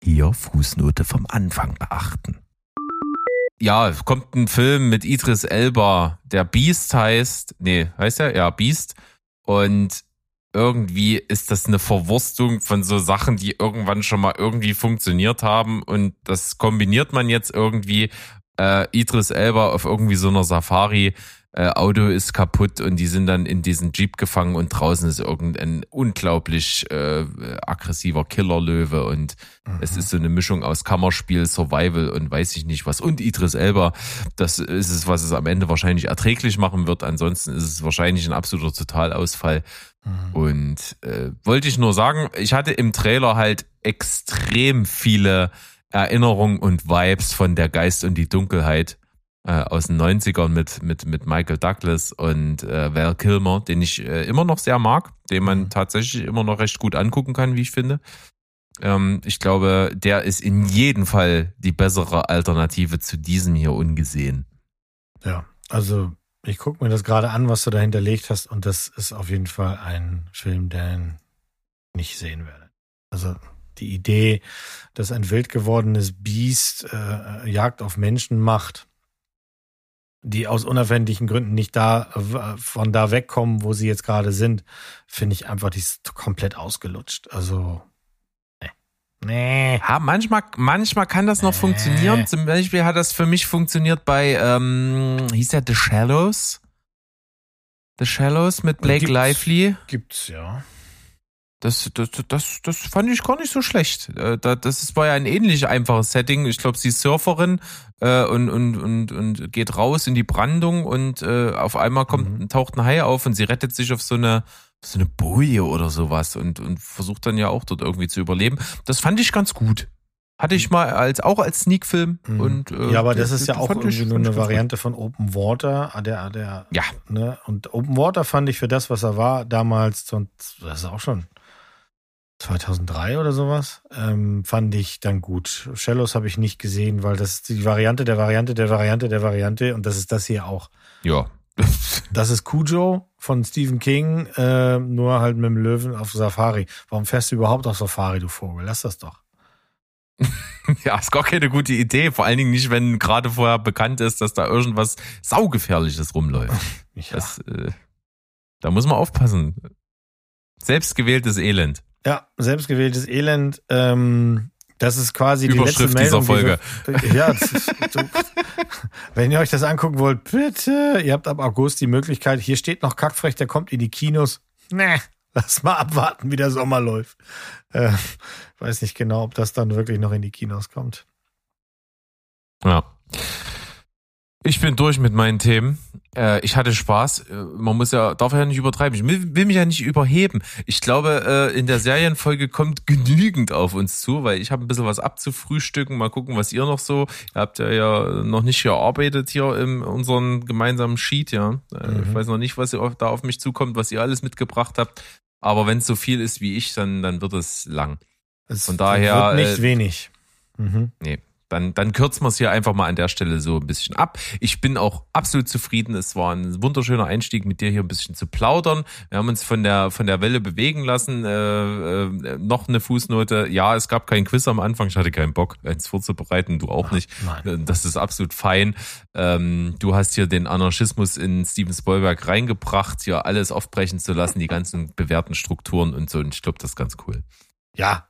Hier Fußnote vom Anfang beachten. Ja, kommt ein Film mit Idris Elba, der Beast heißt. Nee, heißt er? Ja, Beast. Und irgendwie ist das eine Verwurstung von so Sachen, die irgendwann schon mal irgendwie funktioniert haben. Und das kombiniert man jetzt irgendwie. Äh, Idris Elba auf irgendwie so einer Safari äh, Auto ist kaputt und die sind dann in diesen Jeep gefangen und draußen ist irgendein unglaublich äh, aggressiver Killerlöwe und mhm. es ist so eine Mischung aus Kammerspiel, Survival und weiß ich nicht was und Idris Elba. Das ist es, was es am Ende wahrscheinlich erträglich machen wird. Ansonsten ist es wahrscheinlich ein absoluter Totalausfall. Mhm. Und äh, wollte ich nur sagen, ich hatte im Trailer halt extrem viele Erinnerungen und Vibes von der Geist und die Dunkelheit äh, aus den 90ern mit, mit, mit Michael Douglas und äh, Val Kilmer, den ich äh, immer noch sehr mag, den man mhm. tatsächlich immer noch recht gut angucken kann, wie ich finde. Ähm, ich glaube, der ist in jedem Fall die bessere Alternative zu diesem hier ungesehen. Ja, also ich gucke mir das gerade an, was du da hinterlegt hast, und das ist auf jeden Fall ein Film, den ich nicht sehen werde. Also die Idee, dass ein wild gewordenes Biest äh, Jagd auf Menschen macht, die aus unerfindlichen Gründen nicht da von da wegkommen, wo sie jetzt gerade sind, finde ich einfach, die ist komplett ausgelutscht. Also nee. Nee. Ja, manchmal, manchmal kann das noch nee. funktionieren. Zum Beispiel hat das für mich funktioniert bei, ähm, hieß der The Shallows? The Shallows mit Blake gibt's, Lively. Gibt's, ja. Das, das, das, das fand ich gar nicht so schlecht. Äh, das war ja ein ähnlich einfaches Setting. Ich glaube, sie ist Surferin äh, und, und, und, und geht raus in die Brandung und äh, auf einmal kommt, mhm. taucht ein Hai auf und sie rettet sich auf so eine, so eine Boje oder sowas und, und versucht dann ja auch dort irgendwie zu überleben. Das fand ich ganz gut. Hatte ich mal als auch als Sneak-Film mhm. und äh, ja, aber das ist ja auch irgendwie ich, nur eine Variante von Open Water, der der ja ne und Open Water fand ich für das, was er war damals, und das ist auch schon 2003 oder sowas, ähm, fand ich dann gut. Shallows habe ich nicht gesehen, weil das ist die Variante der Variante der Variante der Variante und das ist das hier auch. Ja. das ist Cujo von Stephen King, äh, nur halt mit dem Löwen auf Safari. Warum fährst du überhaupt auf Safari, du Vogel? Lass das doch. ja, ist gar keine gute Idee. Vor allen Dingen nicht, wenn gerade vorher bekannt ist, dass da irgendwas saugefährliches rumläuft. Ja. Das, äh, da muss man aufpassen. Selbstgewähltes Elend. Ja, selbstgewähltes Elend. Ähm, das ist quasi die letzte Meldung dieser Folge. Wir, ja, ist, du, wenn ihr euch das angucken wollt, bitte. Ihr habt ab August die Möglichkeit. Hier steht noch Kackfrech, der kommt in die Kinos. Nee, lass mal abwarten, wie der Sommer läuft. Äh, weiß nicht genau, ob das dann wirklich noch in die Kinos kommt. Ja. Ich bin durch mit meinen Themen. Äh, ich hatte Spaß. Äh, man muss ja, darf ja nicht übertreiben. Ich will, will mich ja nicht überheben. Ich glaube, äh, in der Serienfolge kommt genügend auf uns zu, weil ich habe ein bisschen was abzufrühstücken. Mal gucken, was ihr noch so. Ihr habt ja, ja noch nicht gearbeitet hier in unserem gemeinsamen Sheet, ja. Äh, Mhm. Ich weiß noch nicht, was ihr da auf mich zukommt, was ihr alles mitgebracht habt. Aber wenn es so viel ist wie ich, dann, dann wird es lang. Es Von daher, wird nicht äh, wenig. Mhm. Nee, dann, dann kürzen wir es hier einfach mal an der Stelle so ein bisschen ab. Ich bin auch absolut zufrieden. Es war ein wunderschöner Einstieg, mit dir hier ein bisschen zu plaudern. Wir haben uns von der, von der Welle bewegen lassen. Äh, äh, noch eine Fußnote. Ja, es gab keinen Quiz am Anfang. Ich hatte keinen Bock, eins vorzubereiten. Du auch nicht. Nein. Äh, Das ist absolut fein. Ähm, du hast hier den Anarchismus in Steven Spielberg reingebracht, hier alles aufbrechen zu lassen, die ganzen bewährten Strukturen und so. Und ich glaube, das ist ganz cool. Ja,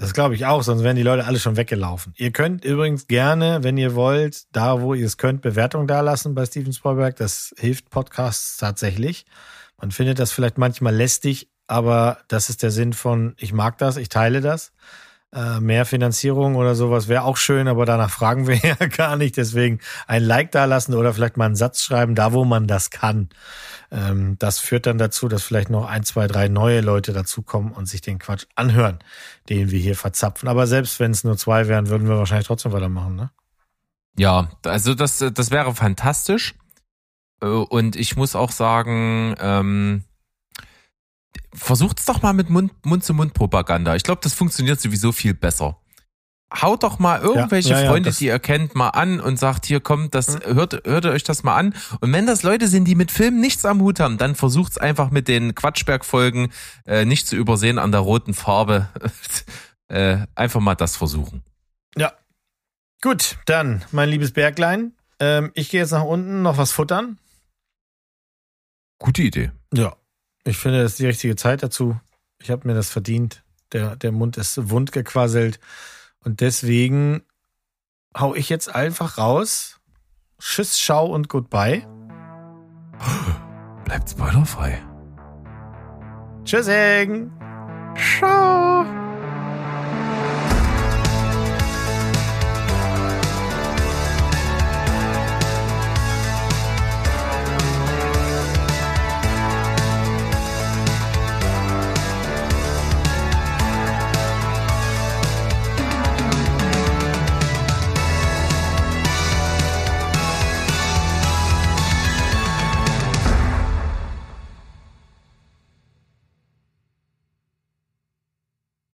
das glaube ich auch, sonst wären die Leute alle schon weggelaufen. Ihr könnt übrigens gerne, wenn ihr wollt, da wo ihr es könnt, Bewertung dalassen bei Steven Spielberg. Das hilft Podcasts tatsächlich. Man findet das vielleicht manchmal lästig, aber das ist der Sinn von, ich mag das, ich teile das. Äh, mehr Finanzierung oder sowas wäre auch schön, aber danach fragen wir ja gar nicht. Deswegen ein Like dalassen oder vielleicht mal einen Satz schreiben, da wo man das kann. Ähm, das führt dann dazu, dass vielleicht noch ein, zwei, drei neue Leute dazukommen und sich den Quatsch anhören, den wir hier verzapfen. Aber selbst wenn es nur zwei wären, würden wir wahrscheinlich trotzdem weitermachen, ne? Ja, also das, das wäre fantastisch. Äh, Und ich muss auch sagen, ähm, versucht's doch mal mit Mund- Mund-zu-Mund-Propaganda. Ich glaube, das funktioniert sowieso viel besser. Haut doch mal irgendwelche ja, ja, Freunde, die ihr kennt, mal an und sagt, hier kommt, das hört, hört ihr euch das mal an. Und wenn das Leute sind, die mit Filmen nichts am Hut haben, dann versucht's einfach mit den Quatschberg-Folgen äh, nicht zu übersehen an der roten Farbe. äh, einfach mal das versuchen. Ja. Gut, dann, mein liebes Berglein. Ähm, ich gehe jetzt nach unten noch was futtern. Gute Idee. Ja. Ich finde, das ist die richtige Zeit dazu. Ich habe mir das verdient. Der, der Mund ist wund gequasselt. Und deswegen hau ich jetzt einfach raus. Tschüss, schau und goodbye. Bleibt spoilerfrei. Tschüssing. Ciao.